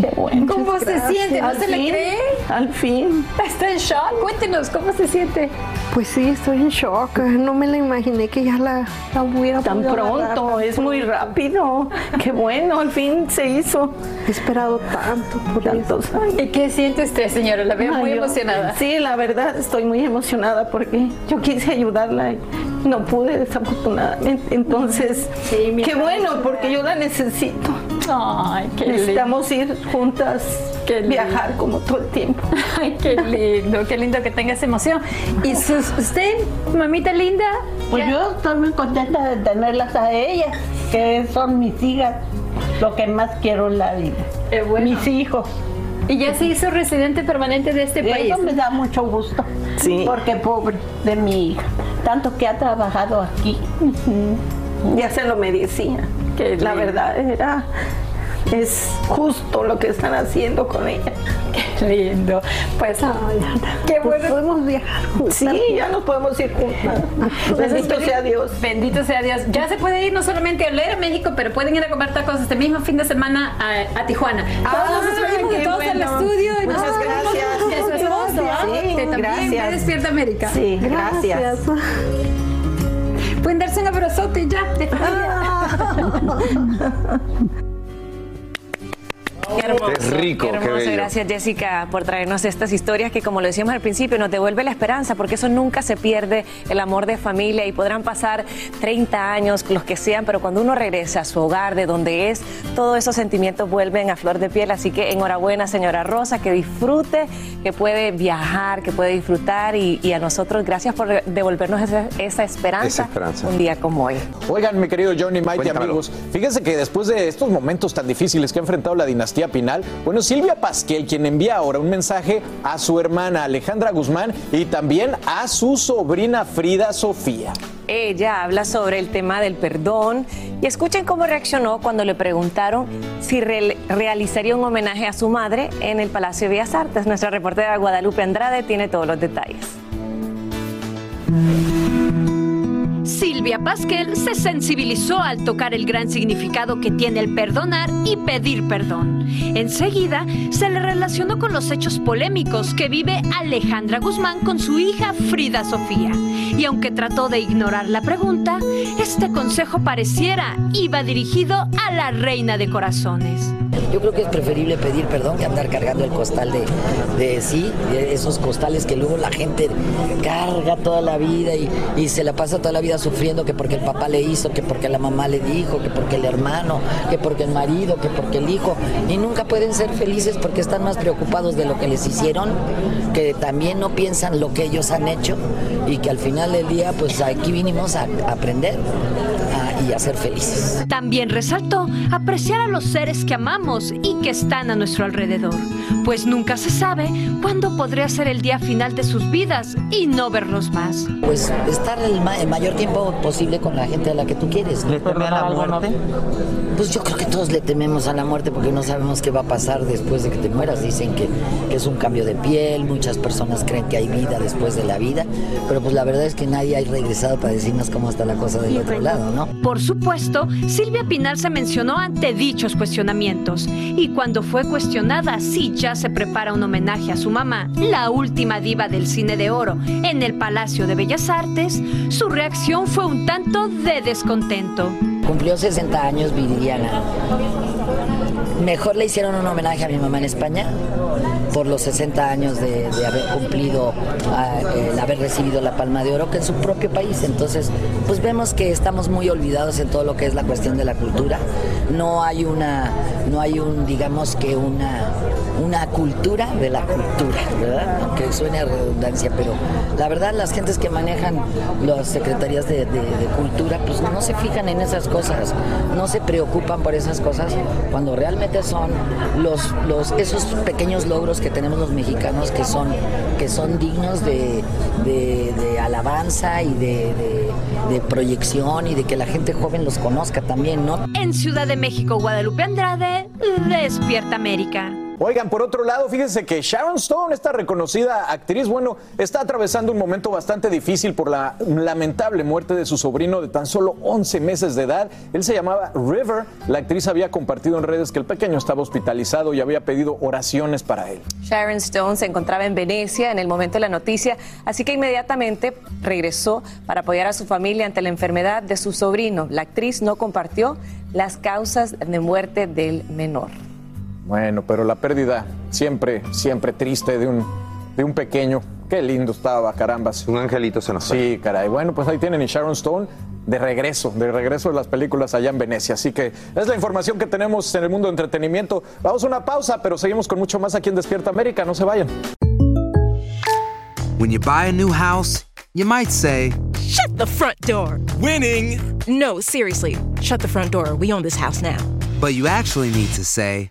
Speaker 25: Qué bueno.
Speaker 24: ¿Cómo se siente? ¿No
Speaker 25: Al
Speaker 24: se le
Speaker 25: fin,
Speaker 24: cree?
Speaker 25: Al fin.
Speaker 24: ¿Está en shock? Cuéntenos, ¿cómo se siente?
Speaker 23: Pues sí, estoy en shock. No me la imaginé que ya la, la hubiera
Speaker 25: Tan pronto,
Speaker 23: agarrar.
Speaker 25: es muy rápido. Qué bueno, al fin se hizo.
Speaker 23: He esperado tanto por
Speaker 25: Tantos
Speaker 23: eso.
Speaker 25: años.
Speaker 24: ¿Y qué siente usted, señora? La veo
Speaker 25: Ay,
Speaker 24: muy
Speaker 25: yo-
Speaker 24: emocionada.
Speaker 25: Sí, la verdad estoy muy emocionada porque yo quise ayudarla y no pude desafortunadamente. Entonces, qué bueno porque yo la necesito.
Speaker 24: Ay, qué lindo.
Speaker 25: Necesitamos ir juntas,
Speaker 24: Qué lindo.
Speaker 25: viajar como todo el tiempo. *laughs*
Speaker 24: Ay, qué lindo, qué lindo que tenga esa emoción. ¿Y sus- usted, mamita linda?
Speaker 25: Pues yo estoy muy contenta de tenerlas a ellas, que son mis hijas, lo que más quiero en la vida.
Speaker 24: Bueno.
Speaker 25: Mis hijos.
Speaker 24: Y ya se hizo residente permanente de este país.
Speaker 25: Eso me da mucho gusto.
Speaker 24: Sí.
Speaker 25: Porque pobre de mi hija, tanto que ha trabajado aquí, ya se lo merecía.
Speaker 24: Qué
Speaker 25: La verdad era, es justo lo que están haciendo con ella.
Speaker 24: Qué lindo. Pues, qué bueno.
Speaker 23: Podemos viajar juntas.
Speaker 25: Sí, ya nos podemos ir juntas. Bendito sea Dios.
Speaker 24: Bendito sea Dios. Ya se puede ir no solamente a oler a México, pero pueden ir a comer tacos este mismo fin de semana a, a Tijuana.
Speaker 25: Ah,
Speaker 24: Todos nos despedimos de todos al
Speaker 25: bueno.
Speaker 24: estudio. y
Speaker 25: Muchas
Speaker 24: nos
Speaker 25: gracias.
Speaker 24: De su esposo, ¿ah?
Speaker 25: Sí,
Speaker 24: que también
Speaker 25: gracias.
Speaker 24: Despierta América.
Speaker 25: Sí, gracias.
Speaker 24: Pueden darse un abrazote ya. de *laughs*
Speaker 4: Qué hermoso.
Speaker 3: Qué rico,
Speaker 4: qué
Speaker 3: qué
Speaker 4: hermoso.
Speaker 3: bello.
Speaker 4: Gracias, Jessica, por traernos estas historias que, como lo decíamos al principio, nos devuelve la esperanza, porque eso nunca se pierde, el amor de familia, y podrán pasar 30 años, los que sean, pero cuando uno regresa a su hogar, de donde es, todos esos sentimientos vuelven a flor de piel. Así que enhorabuena, señora Rosa, que disfrute, que puede viajar, que puede disfrutar, y, y a nosotros, gracias por devolvernos esa, esa esperanza,
Speaker 3: Esa esperanza.
Speaker 4: un día como hoy.
Speaker 5: Oigan, mi querido Johnny, Mike y amigos, fíjense que después de estos momentos tan difíciles que ha enfrentado la dinastía Pinal, bueno, Silvia Pasquel, quien envía ahora un mensaje a su hermana Alejandra Guzmán y también a su sobrina Frida Sofía.
Speaker 4: Ella habla sobre el tema del perdón y escuchen cómo reaccionó cuando le preguntaron si re- realizaría un homenaje a su madre en el Palacio de Bellas Artes. Nuestra reportera Guadalupe Andrade tiene todos los detalles.
Speaker 18: Silvia Pasquel se sensibilizó al tocar el gran significado que tiene el perdonar y pedir perdón. Enseguida se le relacionó con los hechos polémicos que vive Alejandra Guzmán con su hija Frida Sofía. Y aunque trató de ignorar la pregunta, este consejo pareciera iba dirigido a la reina de corazones.
Speaker 26: Yo creo que es preferible pedir perdón que andar cargando el costal de, de sí, esos costales que luego la gente carga toda la vida y, y se la pasa toda la vida sufriendo que porque el papá le hizo, que porque la mamá le dijo, que porque el hermano, que porque el marido, que porque el hijo. Y nunca pueden ser felices porque están más preocupados de lo que les hicieron, que también no piensan lo que ellos han hecho y que al final del día pues aquí vinimos a aprender a- y a ser felices.
Speaker 18: También resaltó apreciar a los seres que amamos y que están a nuestro alrededor. pues nunca se sabe cuándo podría ser el día final de sus vidas y no verlos más.
Speaker 26: Pues estar el, ma- el mayor tiempo posible con la gente a la que tú quieres. ¿Le
Speaker 27: teme a la muerte?
Speaker 26: Pues yo creo que todos le tememos a la muerte porque no sabemos qué va a pasar después de que te mueras. Dicen que, que es un cambio de piel, muchas personas creen que hay vida después de la vida, pero pues la verdad es que nadie ha regresado para decirnos cómo está la cosa del otro lado, ¿no?
Speaker 18: Por supuesto, Silvia Pinal se mencionó ante dichos cuestionamientos y cuando fue cuestionada si ya se prepara un homenaje a su mamá, la última diva del cine de oro, en el Palacio de Bellas Artes, su reacción fue un tanto de descontento.
Speaker 26: Cumplió 60 años Viridiana. Mejor le hicieron un homenaje a mi mamá en España por los 60 años de, haber cumplido, ah, el haber recibido la Palma de Oro que en su propio país. Entonces, pues vemos que estamos muy olvidados en todo lo que es la cuestión de la cultura. No hay una, no hay un, digamos que una, una cultura de la cultura, ¿verdad? Aunque suene a redundancia, pero la verdad las gentes que manejan las secretarías de, de- de cultura, pues no se fijan en esas cosas, no se preocupan por esas cosas cuando realmente son los, los esos pequeños logros que tenemos los mexicanos que son, que son dignos de, alabanza y de proyección y de que la gente joven los conozca también, ¿no?
Speaker 18: En Ciudad de México, Guadalupe Andrade, Despierta América.
Speaker 9: Oigan, por otro lado, fíjense que Sharon Stone, esta reconocida actriz, bueno, está atravesando un momento bastante difícil por la lamentable muerte de su sobrino de tan solo 11 meses de edad. Él se llamaba River. La actriz había compartido en redes que el pequeño estaba hospitalizado y había pedido oraciones para él.
Speaker 4: Sharon Stone se encontraba en Venecia en el momento de la noticia, así que inmediatamente regresó para apoyar a su familia ante la enfermedad de su sobrino. La actriz no compartió las causas de muerte del menor.
Speaker 9: Bueno, pero la pérdida siempre, siempre triste de un, de un pequeño. Qué lindo estaba, carambas.
Speaker 28: Un angelito se nos
Speaker 9: Sí, caray. Bueno, pues ahí tienen y Sharon Stone de regreso, de regreso de las películas allá en Venecia. Así que es la información que tenemos en el mundo de entretenimiento. Vamos a una pausa, pero seguimos con mucho más aquí en Despierta América. No se vayan.
Speaker 12: When you buy a new house, you might say,
Speaker 13: Shut the front door. Winning. No, seriously. Shut the front door. We own this house now.
Speaker 12: but you actually need to say,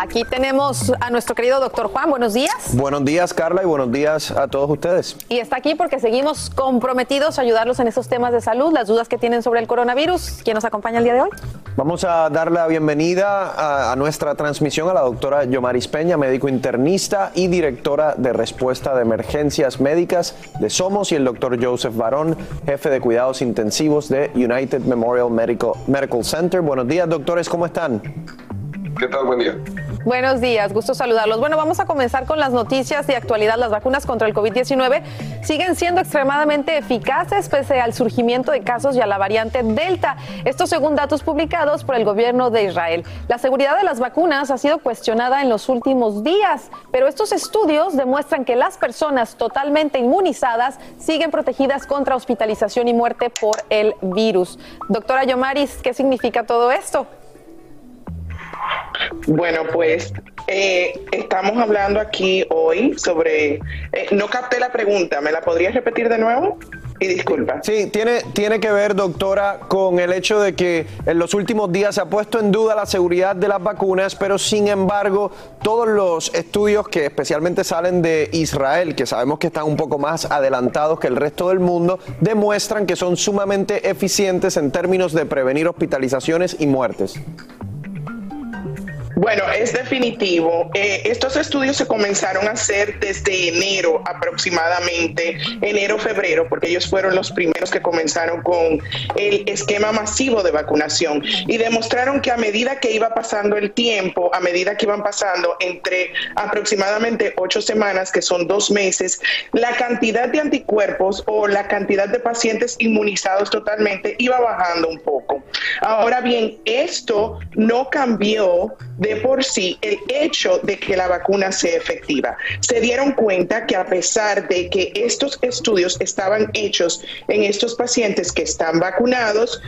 Speaker 2: Aquí tenemos a nuestro querido doctor Juan. Buenos días.
Speaker 28: Buenos días, Carla, y buenos días a todos ustedes.
Speaker 2: Y está aquí porque seguimos comprometidos a ayudarlos en esos temas de salud, las dudas que tienen sobre el coronavirus. ¿Quién nos acompaña el día de hoy?
Speaker 28: Vamos a dar la bienvenida a, a nuestra transmisión a la doctora Yomaris Peña, médico internista y directora de respuesta de emergencias médicas de Somos, y el doctor Joseph Barón, jefe de cuidados intensivos de United Memorial Medical, Medical Center. Buenos días, doctores, ¿cómo están?
Speaker 29: ¿Qué tal? Buen día.
Speaker 2: Buenos días, gusto saludarlos. Bueno, vamos a comenzar con las noticias de actualidad. Las vacunas contra el COVID-19 siguen siendo extremadamente eficaces pese al surgimiento de casos y a la variante Delta. Esto según datos publicados por el gobierno de Israel. La seguridad de las vacunas ha sido cuestionada en los últimos días, pero estos estudios demuestran que las personas totalmente inmunizadas siguen protegidas contra hospitalización y muerte por el virus. Doctora Yomaris, ¿qué significa todo esto?
Speaker 30: Bueno, pues eh, estamos hablando aquí hoy sobre... eh, no capté la pregunta, ¿me la podrías repetir de nuevo? Y disculpa.
Speaker 28: Sí, tiene, tiene que ver, doctora, con el hecho de que en los últimos días se ha puesto en duda la seguridad de las vacunas, pero sin embargo, todos los estudios que especialmente salen de Israel, que sabemos que están un poco más adelantados que el resto del mundo, demuestran que son sumamente eficientes en términos de prevenir hospitalizaciones y muertes.
Speaker 30: Bueno, es definitivo. Eh, estos estudios se comenzaron a hacer desde enero aproximadamente, enero-febrero, porque ellos fueron los primeros que comenzaron con el esquema masivo de vacunación y demostraron que a medida que iba pasando el tiempo, a medida que iban pasando entre aproximadamente ocho semanas, que son dos meses, la cantidad de anticuerpos o la cantidad de pacientes inmunizados totalmente iba bajando un poco. Ahora bien, esto no cambió de por sí el hecho de que la vacuna sea efectiva. Se dieron cuenta que a pesar de que estos estudios estaban hechos en estos pacientes que están vacunados,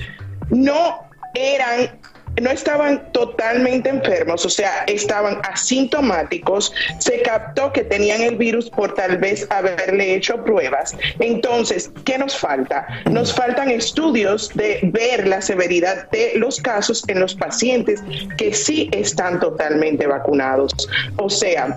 Speaker 30: no eran no estaban totalmente enfermos, o sea, estaban asintomáticos, se captó que tenían el virus por tal vez haberle hecho pruebas. Entonces, ¿qué nos falta? Nos faltan estudios de ver la severidad de los casos en los pacientes que sí están totalmente vacunados. O sea,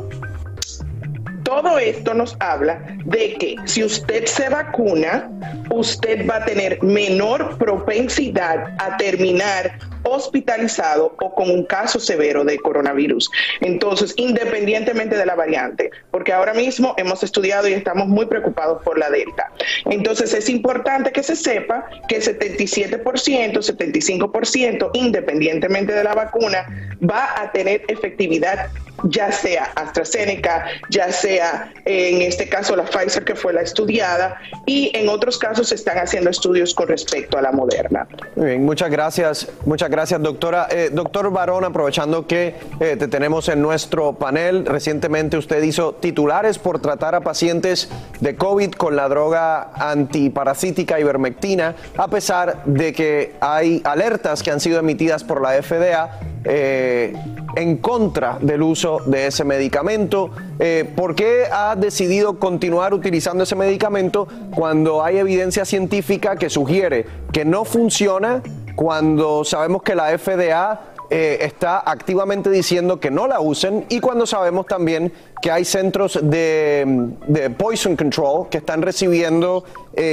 Speaker 30: todo esto nos habla de que si usted se vacuna, usted va a tener menor propensidad a terminar hospitalizado o con un caso severo de coronavirus. Entonces, independientemente de la variante, porque ahora mismo hemos estudiado y estamos muy preocupados por la Delta. Entonces, es importante que se sepa que 77%, 75%, independientemente de la vacuna, va a tener efectividad ya sea AstraZeneca, ya sea en este caso la Pfizer que fue la estudiada y en otros casos se están haciendo estudios con respecto a la Moderna.
Speaker 28: Muchas gracias, muchas gracias doctora. Eh, doctor Barón, aprovechando que eh, te tenemos en nuestro panel, recientemente usted hizo titulares por tratar a pacientes de COVID con la droga antiparasítica ivermectina, a pesar de que hay alertas que han sido emitidas por la FDA eh, en contra del uso de ese medicamento. Eh, ¿Por qué ha decidido continuar utilizando ese medicamento cuando hay evidencia científica que sugiere que no funciona, cuando sabemos que la FDA eh, está activamente diciendo que no la usen y cuando sabemos también que hay centros de, poison control que están recibiendo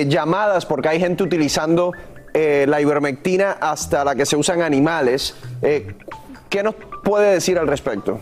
Speaker 28: llamadas porque hay gente utilizando la ivermectina hasta la que se usan animales. ¿Qué nos puede decir al respecto?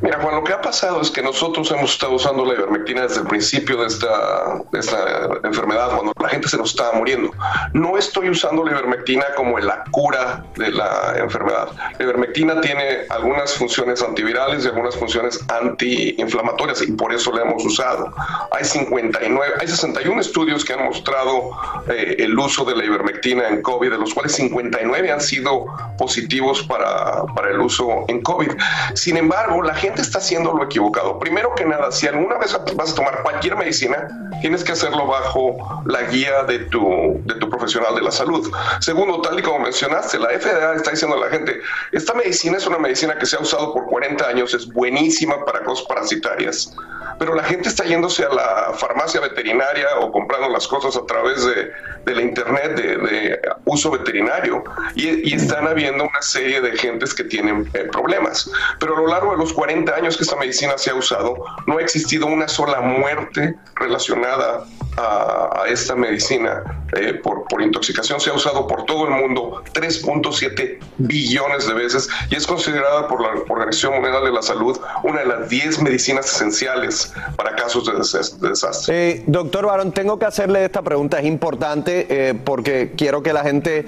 Speaker 29: Mira, Juan, lo que ha pasado es que nosotros hemos estado usando la ivermectina desde el principio de esta, esta enfermedad, cuando la gente se nos estaba muriendo. No estoy usando la ivermectina como la cura de la enfermedad. La ivermectina tiene algunas funciones antivirales y algunas funciones antiinflamatorias y por eso la hemos usado. Hay 59, hay 61 estudios que han mostrado eh, el uso de la ivermectina en COVID, de los cuales 59 han sido positivos para, para el uso en COVID. Sin embargo, la gente está haciendo lo equivocado. Primero que nada, si alguna vez vas a tomar cualquier medicina, tienes que hacerlo bajo la guía de tu, de tu profesional de la salud. Segundo, tal y como mencionaste, la FDA está diciendo a la gente, esta medicina es una medicina que se ha usado por 40 años, es buenísima para cosas parasitarias pero la gente está yéndose a la farmacia veterinaria o comprando las cosas a través de, la internet de, uso veterinario y, están habiendo una serie de gentes que tienen eh, problemas. Pero a lo largo de los 40 años que esta medicina se ha usado, no ha existido una sola muerte relacionada a, esta medicina eh, por, por intoxicación. Se ha usado por todo el mundo 3.7 billones de veces y es considerada por la Organización Mundial de la Salud una de las 10 medicinas esenciales para casos de, desastre.
Speaker 28: Eh, doctor Barón, tengo que hacerle esta pregunta, es importante eh, porque quiero que la gente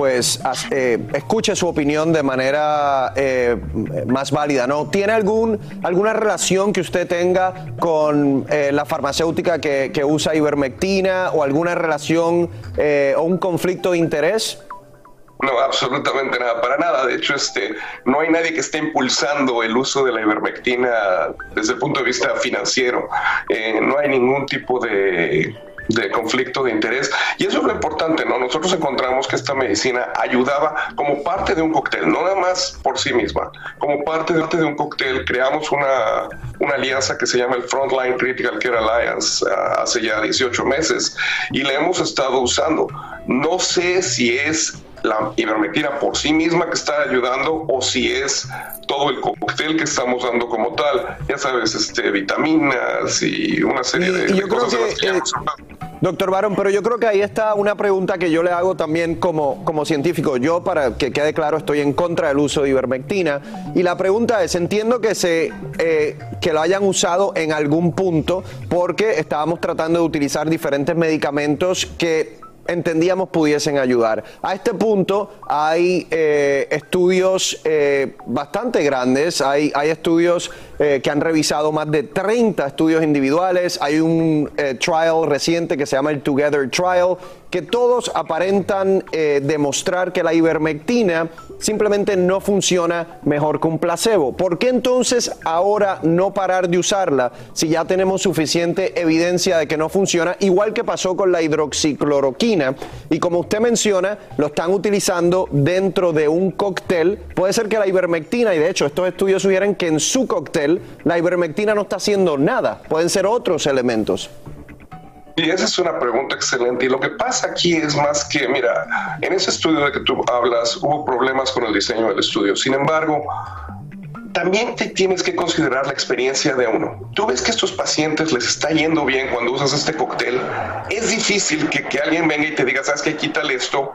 Speaker 28: pues escuche su opinión de manera más válida. ¿no? ¿Tiene algún, alguna relación que usted tenga con la farmacéutica que usa ivermectina o alguna relación eh, o un conflicto de interés?
Speaker 29: No, absolutamente nada, para nada. De hecho, este, no hay nadie que esté impulsando el uso de la ivermectina desde el punto de vista financiero. Eh, no hay ningún tipo de de conflicto de interés. Y eso es lo importante, ¿no? Nosotros encontramos que esta medicina ayudaba como parte de un cóctel, no nada más por sí misma, como parte de, de un cóctel creamos una, una alianza que se llama el Frontline Critical Care Alliance ah, hace ya 18 meses y la hemos estado usando. No sé si es la ivermectina por sí misma que está ayudando o si es todo el cóctel que estamos dando como tal, ya sabes, este, vitaminas y una serie de, cosas que,
Speaker 28: Doctor Barón, pero yo creo que ahí está una pregunta que yo le hago también como, como científico. Yo, para que quede claro, estoy en contra del uso de ivermectina. Y la pregunta es, entiendo que, se, eh, que lo hayan usado en algún punto porque estábamos tratando de utilizar diferentes medicamentos que entendíamos pudiesen ayudar. A este punto hay eh, estudios eh, bastante grandes, hay, hay estudios eh, que han revisado más de 30 estudios individuales, hay un trial reciente que se llama el Together Trial, que todos aparentan demostrar que la ivermectina simplemente no funciona mejor que un placebo. ¿Por qué entonces ahora no parar de usarla si ya tenemos suficiente evidencia de que no funciona? Igual que pasó con la hidroxicloroquina. Y como usted menciona, lo están utilizando dentro de un cóctel. Puede ser que la ivermectina, y de hecho estos estudios sugieren que en su cóctel la ivermectina no está haciendo nada. Pueden ser otros elementos.
Speaker 29: Y esa es una pregunta excelente. Y lo que pasa aquí es más que, mira, en ese estudio de que tú hablas hubo problemas con el diseño del estudio. Sin embargo, también te tienes que considerar la experiencia de uno. Tú ves que a estos pacientes les está yendo bien cuando usas este cóctel. Es difícil que, que alguien venga y te diga, sabes que quítale esto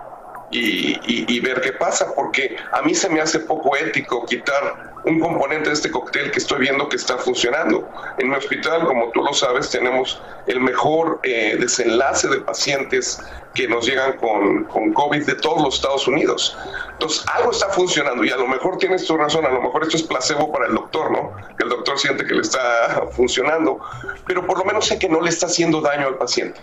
Speaker 29: y, ver qué pasa, porque a mí se me hace poco ético quitar un componente de este cóctel que estoy viendo que está funcionando. En mi hospital, como tú lo sabes, tenemos el mejor eh, desenlace de pacientes que nos llegan con, con, COVID de todos los Estados Unidos. Entonces, algo está funcionando y a lo mejor tienes tu razón, a lo mejor esto es placebo para el doctor, ¿no? Que el doctor siente que le está *laughs* funcionando, pero por lo menos sé que no le está haciendo daño al paciente.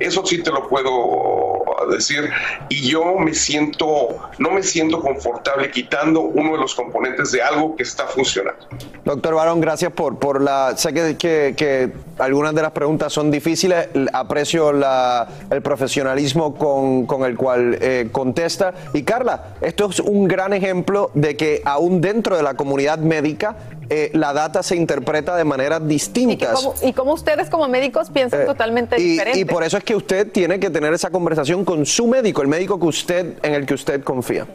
Speaker 29: Eso sí te lo puedo decir. Y yo me siento, no me siento confortable quitando uno de los componentes de algo que está funcionando.
Speaker 28: Doctor Barón, gracias por, por la... Sé que, que, algunas de las preguntas son difíciles. Aprecio la, el profesionalismo con, con el cual eh, contesta. Y Carla, esto es un gran ejemplo de que aún dentro de la comunidad médica eh, la data se interpreta de maneras distintas.
Speaker 2: Y, como, ustedes como médicos piensan eh, totalmente diferente.
Speaker 28: Y por eso es que usted tiene que tener esa conversación con su médico, el médico que usted, en el que usted confía.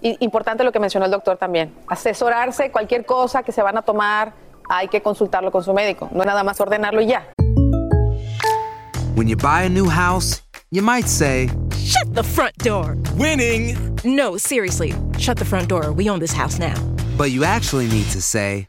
Speaker 2: importante lo que mencionó el doctor también. Asesorarse, cualquier cosa que se van a tomar, hay que consultarlo con su médico. No es nada más ordenarlo y ya.
Speaker 12: When you buy a new house, you might say,
Speaker 13: Shut the front door!
Speaker 31: Winning!
Speaker 13: No, seriously. Shut the front door. We own this house now.
Speaker 12: But you actually need to say,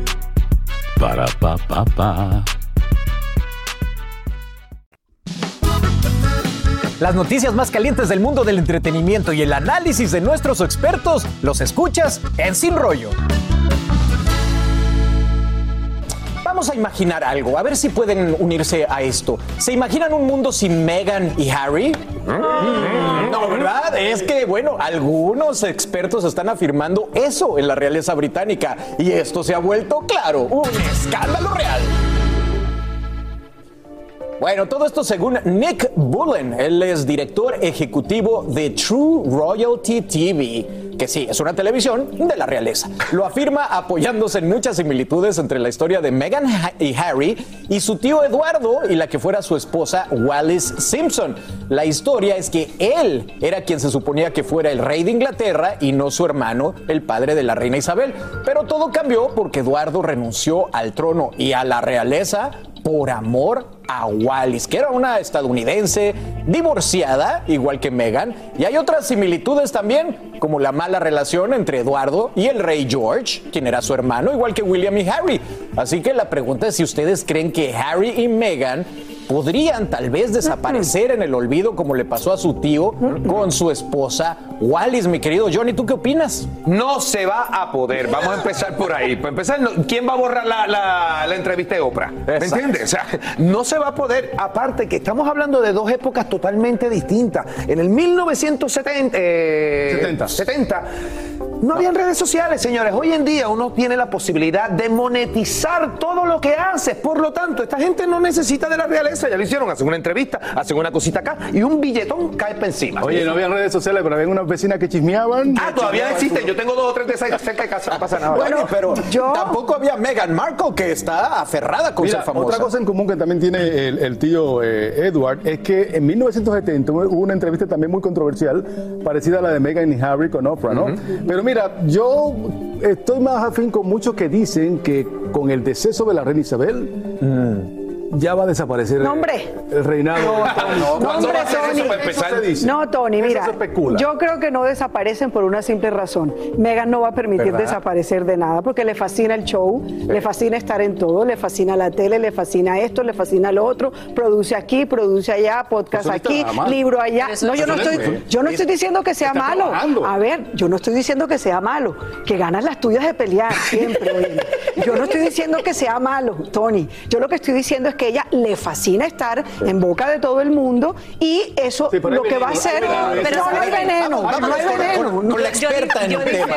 Speaker 8: Para, pa, pa, pa.
Speaker 9: Las noticias más calientes del mundo del entretenimiento y el análisis de nuestros expertos los escuchas en Sin Rollo. Vamos a imaginar algo, a ver si pueden unirse a esto. ¿Se imaginan un mundo sin Meghan y Harry? Mm, no, ¿verdad? Es que, bueno, algunos expertos están afirmando eso en la realeza británica y esto se ha vuelto, claro, un escándalo real. Bueno, todo esto según Nick Bullen. Él es director ejecutivo de True Royalty TV, que sí, es una televisión de la realeza. Lo afirma apoyándose en muchas similitudes entre la historia de Meghan y Harry y su tío Eduardo y la que fuera su esposa Wallis Simpson. La historia es que él era quien se suponía que fuera el rey de Inglaterra y no su hermano, el padre de la reina Isabel. Pero todo cambió porque Eduardo renunció al trono y a la realeza por amor a Wallis, que era una estadounidense divorciada, igual que Meghan, y hay otras similitudes también, como la mala relación entre Eduardo y el rey George, quien era su hermano, igual que William y Harry. Así que la pregunta es si ustedes creen que Harry y Meghan podrían tal vez desaparecer en el olvido como le pasó a su tío con su esposa Wallis. Mi querido Johnny, ¿tú qué opinas?
Speaker 3: No se va a poder. Vamos a empezar por ahí. Para empezar, ¿quién va a borrar la, entrevista de Oprah? ¿Me entiendes? O sea, no se va a poder. Aparte que estamos hablando de dos épocas totalmente distintas. En el 1970... 70. 70 No habían redes sociales, señores. Hoy en día uno tiene la posibilidad de monetizar todo lo que hace. Por lo tanto, esta gente no necesita de la Ya lo hicieron, hacen una entrevista, hacen una cosita acá y un billetón cae para encima.
Speaker 32: Oye, no habían redes sociales, pero había unas vecinas que chismeaban.
Speaker 3: Ah, todavía existen. Yo tengo dos o tres de esas cerca de casa, no pasa nada.
Speaker 9: Bueno, pero tampoco había Meghan Markle que está aferrada con
Speaker 32: Mira,
Speaker 9: ser famosa.
Speaker 32: otra cosa en común que también tiene el, el tío eh, Edward es que en 1970 hubo una entrevista también muy controversial, parecida a la de Meghan y Harry con Oprah, ¿no? Pero mira, yo estoy más afín con muchos que dicen que con el deceso de la reina Isabel ya va a desaparecer
Speaker 33: No, hombre.
Speaker 32: el reinado.
Speaker 33: No. No, Tony,
Speaker 32: Eso
Speaker 33: mira,
Speaker 32: se
Speaker 33: yo creo que no desaparecen por una simple razón. Megan no va a permitir
Speaker 32: ¿Verdad?
Speaker 33: desaparecer de nada porque le fascina el show, le fascina estar en todo, le fascina la tele, le fascina esto, le fascina lo otro, produce aquí, produce allá, podcast
Speaker 32: Pues
Speaker 33: aquí, libro allá.
Speaker 32: Eso
Speaker 33: No, yo no
Speaker 32: no es
Speaker 33: estoy, yo no estoy diciendo que sea malo.
Speaker 32: trabajando.
Speaker 33: A ver, yo no estoy diciendo que sea malo, que ganas las tuyas de pelear siempre. oye. Yo no estoy diciendo que sea malo, Tony. Yo lo que estoy diciendo es que ella le fascina estar en boca de todo el mundo y eso
Speaker 32: pero
Speaker 33: lo que va a hacer.
Speaker 32: veneno.
Speaker 33: no, no hay veneno,
Speaker 9: Vamos,
Speaker 33: no hay veneno.
Speaker 9: con- con la
Speaker 4: Yo-
Speaker 9: experta en
Speaker 4: yo
Speaker 9: el tema.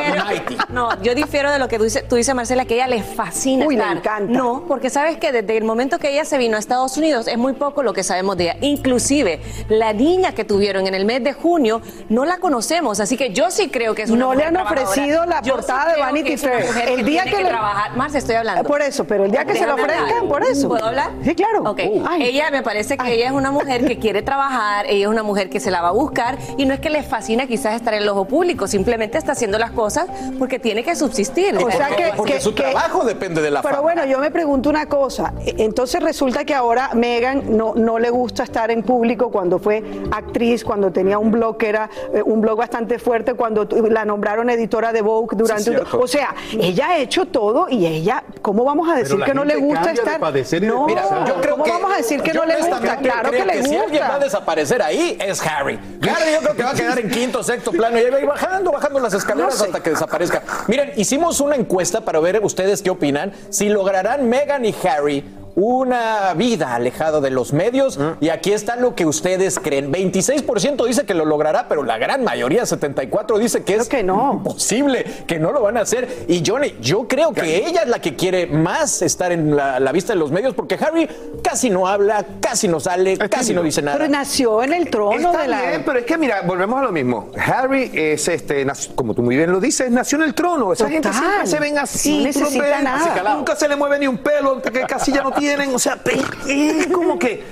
Speaker 4: No, yo difiero de lo que tú dices, tú dices, Marcela, que ella le fascina
Speaker 33: Uy, le
Speaker 4: estar.
Speaker 33: encanta.
Speaker 4: No, porque sabes que desde el momento que ella se vino a Estados Unidos es muy poco lo que sabemos de ella. Inclusive, la niña que tuvieron en el mes de junio no la conocemos, así que yo sí creo que es una
Speaker 33: No le han ofrecido la
Speaker 4: Yo sí
Speaker 33: portada de Vanity
Speaker 4: que
Speaker 33: Fair. El día
Speaker 4: tiene
Speaker 33: que le-
Speaker 4: trabajar, Marce, estoy hablando.
Speaker 33: Por eso, pero el día que se lo ofrezcan, por eso.
Speaker 4: ¿Puedo hablar?
Speaker 33: Sí, claro.
Speaker 4: Ok.
Speaker 33: Ay.
Speaker 4: Ella me parece que ella es una mujer que quiere trabajar, ella es una mujer que se la va a buscar y no es que le fascina quizás estar en el ojo público, simplemente está haciendo las cosas porque tiene que subsistir.
Speaker 33: O sea que-
Speaker 9: Porque
Speaker 33: que-
Speaker 9: su
Speaker 33: que-
Speaker 9: trabajo depende de la
Speaker 33: Pero
Speaker 9: fama.
Speaker 33: bueno, yo me pregunto una cosa. E- Entonces resulta que ahora Megan no, no le gusta estar en público cuando fue actriz, cuando tenía un blog que era eh, un blog bastante fuerte, cuando la nombraron editora de Vogue durante
Speaker 32: Sí,
Speaker 33: un-
Speaker 32: cierto.
Speaker 33: O sea, ella ha hecho todo y ella, ¿cómo vamos a decir que no le gusta
Speaker 32: de
Speaker 33: estar?
Speaker 32: padecer y de
Speaker 33: no.
Speaker 9: Yo creo
Speaker 33: ¿cómo
Speaker 9: que,
Speaker 33: vamos a decir que no le gusta? Claro que le
Speaker 9: Si alguien va a
Speaker 33: gusta.
Speaker 9: desaparecer ahí es Harry. Harry yo creo que va a quedar en quinto, sexto plano y ahí va a ir bajando, bajando las escaleras
Speaker 33: No sé.
Speaker 9: hasta que desaparezca. Miren, hicimos una encuesta para ver ustedes qué opinan. Si lograrán Meghan y Harry una vida alejada de los medios. Y aquí está lo que ustedes creen. 26% dice que lo logrará, pero la gran mayoría, 74, dice que es imposible, que no lo van a hacer. Y Johnny, yo creo que ella es la que quiere más estar en la, la vista de los medios, porque Harry casi no habla, casi no sale, casi no dice nada.
Speaker 33: Pero nació en el trono
Speaker 3: Está
Speaker 33: de la...
Speaker 3: bien, pero es que mira, volvemos a lo mismo. Harry es este, como tú muy bien lo dices, nació en el trono. Esa gente
Speaker 33: Total.
Speaker 3: siempre se ven así,
Speaker 33: No necesita nada.
Speaker 3: nunca se le mueve ni un pelo, que casi ya no tienen. O sea, es como que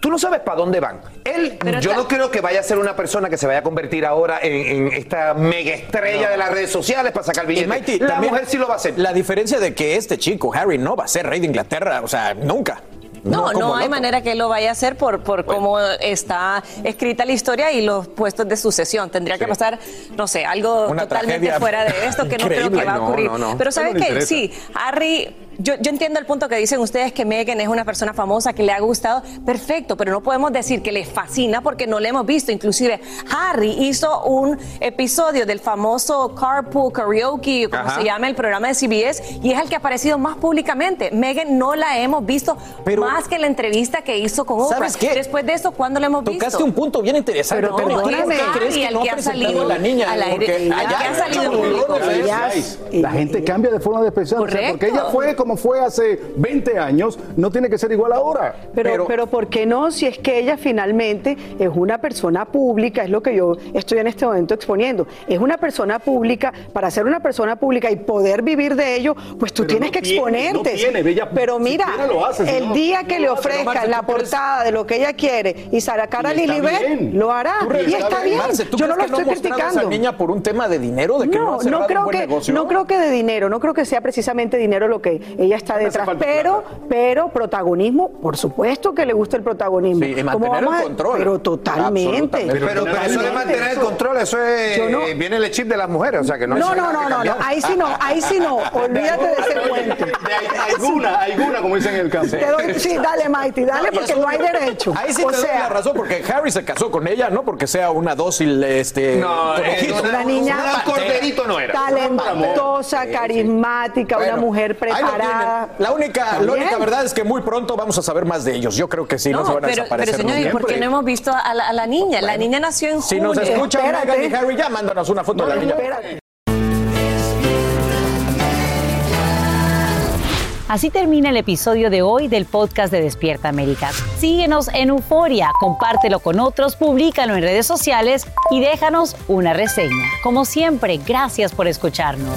Speaker 3: tú no sabes para dónde van. Él, yo no creo que vaya a ser una persona que se vaya a convertir ahora en, en esta mega estrella
Speaker 9: No.
Speaker 3: de las redes sociales para sacar billetes.
Speaker 9: Mighty,
Speaker 3: la
Speaker 9: también
Speaker 3: mujer sí lo va a hacer.
Speaker 9: La diferencia de que este chico, Harry, no va a ser rey de Inglaterra, o sea, nunca.
Speaker 4: No, no, hay manera que él lo vaya a hacer por, por cómo está escrita la historia y los puestos de sucesión. Tendría que pasar, no sé, algo
Speaker 9: Una
Speaker 4: totalmente fuera de esto que no creo que va a ocurrir.
Speaker 9: no, no.
Speaker 4: Pero ¿sabes
Speaker 9: interesa.
Speaker 4: Sí, Harry, yo, yo entiendo el punto que dicen ustedes que Meghan es una persona famosa que le ha gustado. Perfecto, pero no podemos decir que le fascina porque no le hemos visto. Inclusive Harry hizo un episodio del famoso Carpool Karaoke, como
Speaker 9: Ajá.
Speaker 4: se llama el programa de CBS, y es el que ha aparecido más públicamente. Meghan no la hemos visto más que la entrevista que hizo con Oprah.
Speaker 9: ¿Sabes qué?
Speaker 4: Después de eso, ¿cuándo la hemos visto?
Speaker 9: Tocaste un punto bien interesante.
Speaker 4: Pero
Speaker 9: ¿Por qué-
Speaker 4: perdóname.
Speaker 9: ¿Por qué crees
Speaker 4: Y
Speaker 9: que
Speaker 4: al
Speaker 9: no
Speaker 4: que
Speaker 9: ha
Speaker 4: ha
Speaker 9: presentado
Speaker 4: salido
Speaker 9: la niña?
Speaker 4: al aire-
Speaker 9: Porque
Speaker 4: al
Speaker 9: allá
Speaker 4: que ha salido público.
Speaker 32: Ellas- La gente cambia de forma de pensar. o sea, porque ella fue como fue hace 20 años, no tiene que ser igual ahora.
Speaker 33: Pero, pero, ¿por qué no? Si es que ella finalmente es una persona pública, es lo que yo estoy en este momento exponiendo. Es una persona pública, para ser una persona pública y poder vivir de ello, pues tú
Speaker 32: Pero
Speaker 33: tienes
Speaker 32: no
Speaker 33: que
Speaker 32: tiene,
Speaker 33: exponerte.
Speaker 32: no tiene, ella
Speaker 33: pero mira,
Speaker 32: siquiera lo hace, si
Speaker 33: el
Speaker 32: no,
Speaker 33: día que
Speaker 32: no
Speaker 33: le ofrezcan
Speaker 32: Marce,
Speaker 33: la
Speaker 32: ¿tú crees-
Speaker 33: portada de lo que ella quiere y sacar a
Speaker 9: bien.
Speaker 33: lo hará.
Speaker 9: ¿Tú
Speaker 33: Y está bien.
Speaker 9: Marce, ¿tú
Speaker 33: yo no lo estoy criticando.
Speaker 9: esa niña por un tema de dinero, de que no,
Speaker 33: No, creo que
Speaker 9: negocio?
Speaker 33: no creo que de dinero, no creo que sea precisamente dinero lo que ella está detrás, pero pero protagonismo, por supuesto que le gusta el protagonismo.
Speaker 9: Sí, y
Speaker 33: ¿Cómo
Speaker 9: mantener
Speaker 33: vamos
Speaker 9: el
Speaker 33: a-
Speaker 9: control.
Speaker 33: Pero totalmente.
Speaker 9: Absolutamente.
Speaker 3: Pero, pero eso de mantener el control, eso es.
Speaker 33: No-
Speaker 3: eh, viene el chip de las mujeres, o sea que no
Speaker 33: No, no, no, no, no, ahí sí no, ahí sí no, *laughs* olvídate de ese cuento.
Speaker 32: Alguna, alguna, como dicen en el campo.
Speaker 33: Te doy- sí, dale, Mighty, dale, porque
Speaker 9: eso-
Speaker 33: no hay derecho.
Speaker 9: Ahí sí
Speaker 33: o
Speaker 9: te doy
Speaker 33: sea,
Speaker 9: la razón, porque Harry se casó con ella, no porque sea una dócil este,
Speaker 3: No,
Speaker 9: conejito.
Speaker 3: eh,
Speaker 33: una niña
Speaker 3: Un corderito no era.
Speaker 33: talentosa, carismática, una
Speaker 9: Bueno,
Speaker 33: mujer preparada.
Speaker 9: La única, la única verdad es que muy pronto vamos a saber más de ellos. Yo creo que sí, no, se van a
Speaker 4: pero,
Speaker 9: desaparecer.
Speaker 4: Pero
Speaker 9: señor,
Speaker 4: ¿por qué no hemos visto a la, niña? La niña nació en
Speaker 9: si.
Speaker 4: Si
Speaker 9: nos escuchan Meghan y Harry, ya mándanos una foto de la niña.
Speaker 33: Espérate.
Speaker 1: Así termina el episodio de hoy del podcast de Despierta América. Síguenos en Euforia, compártelo con otros, públicalo en redes sociales y déjanos una reseña. Como siempre, gracias por escucharnos.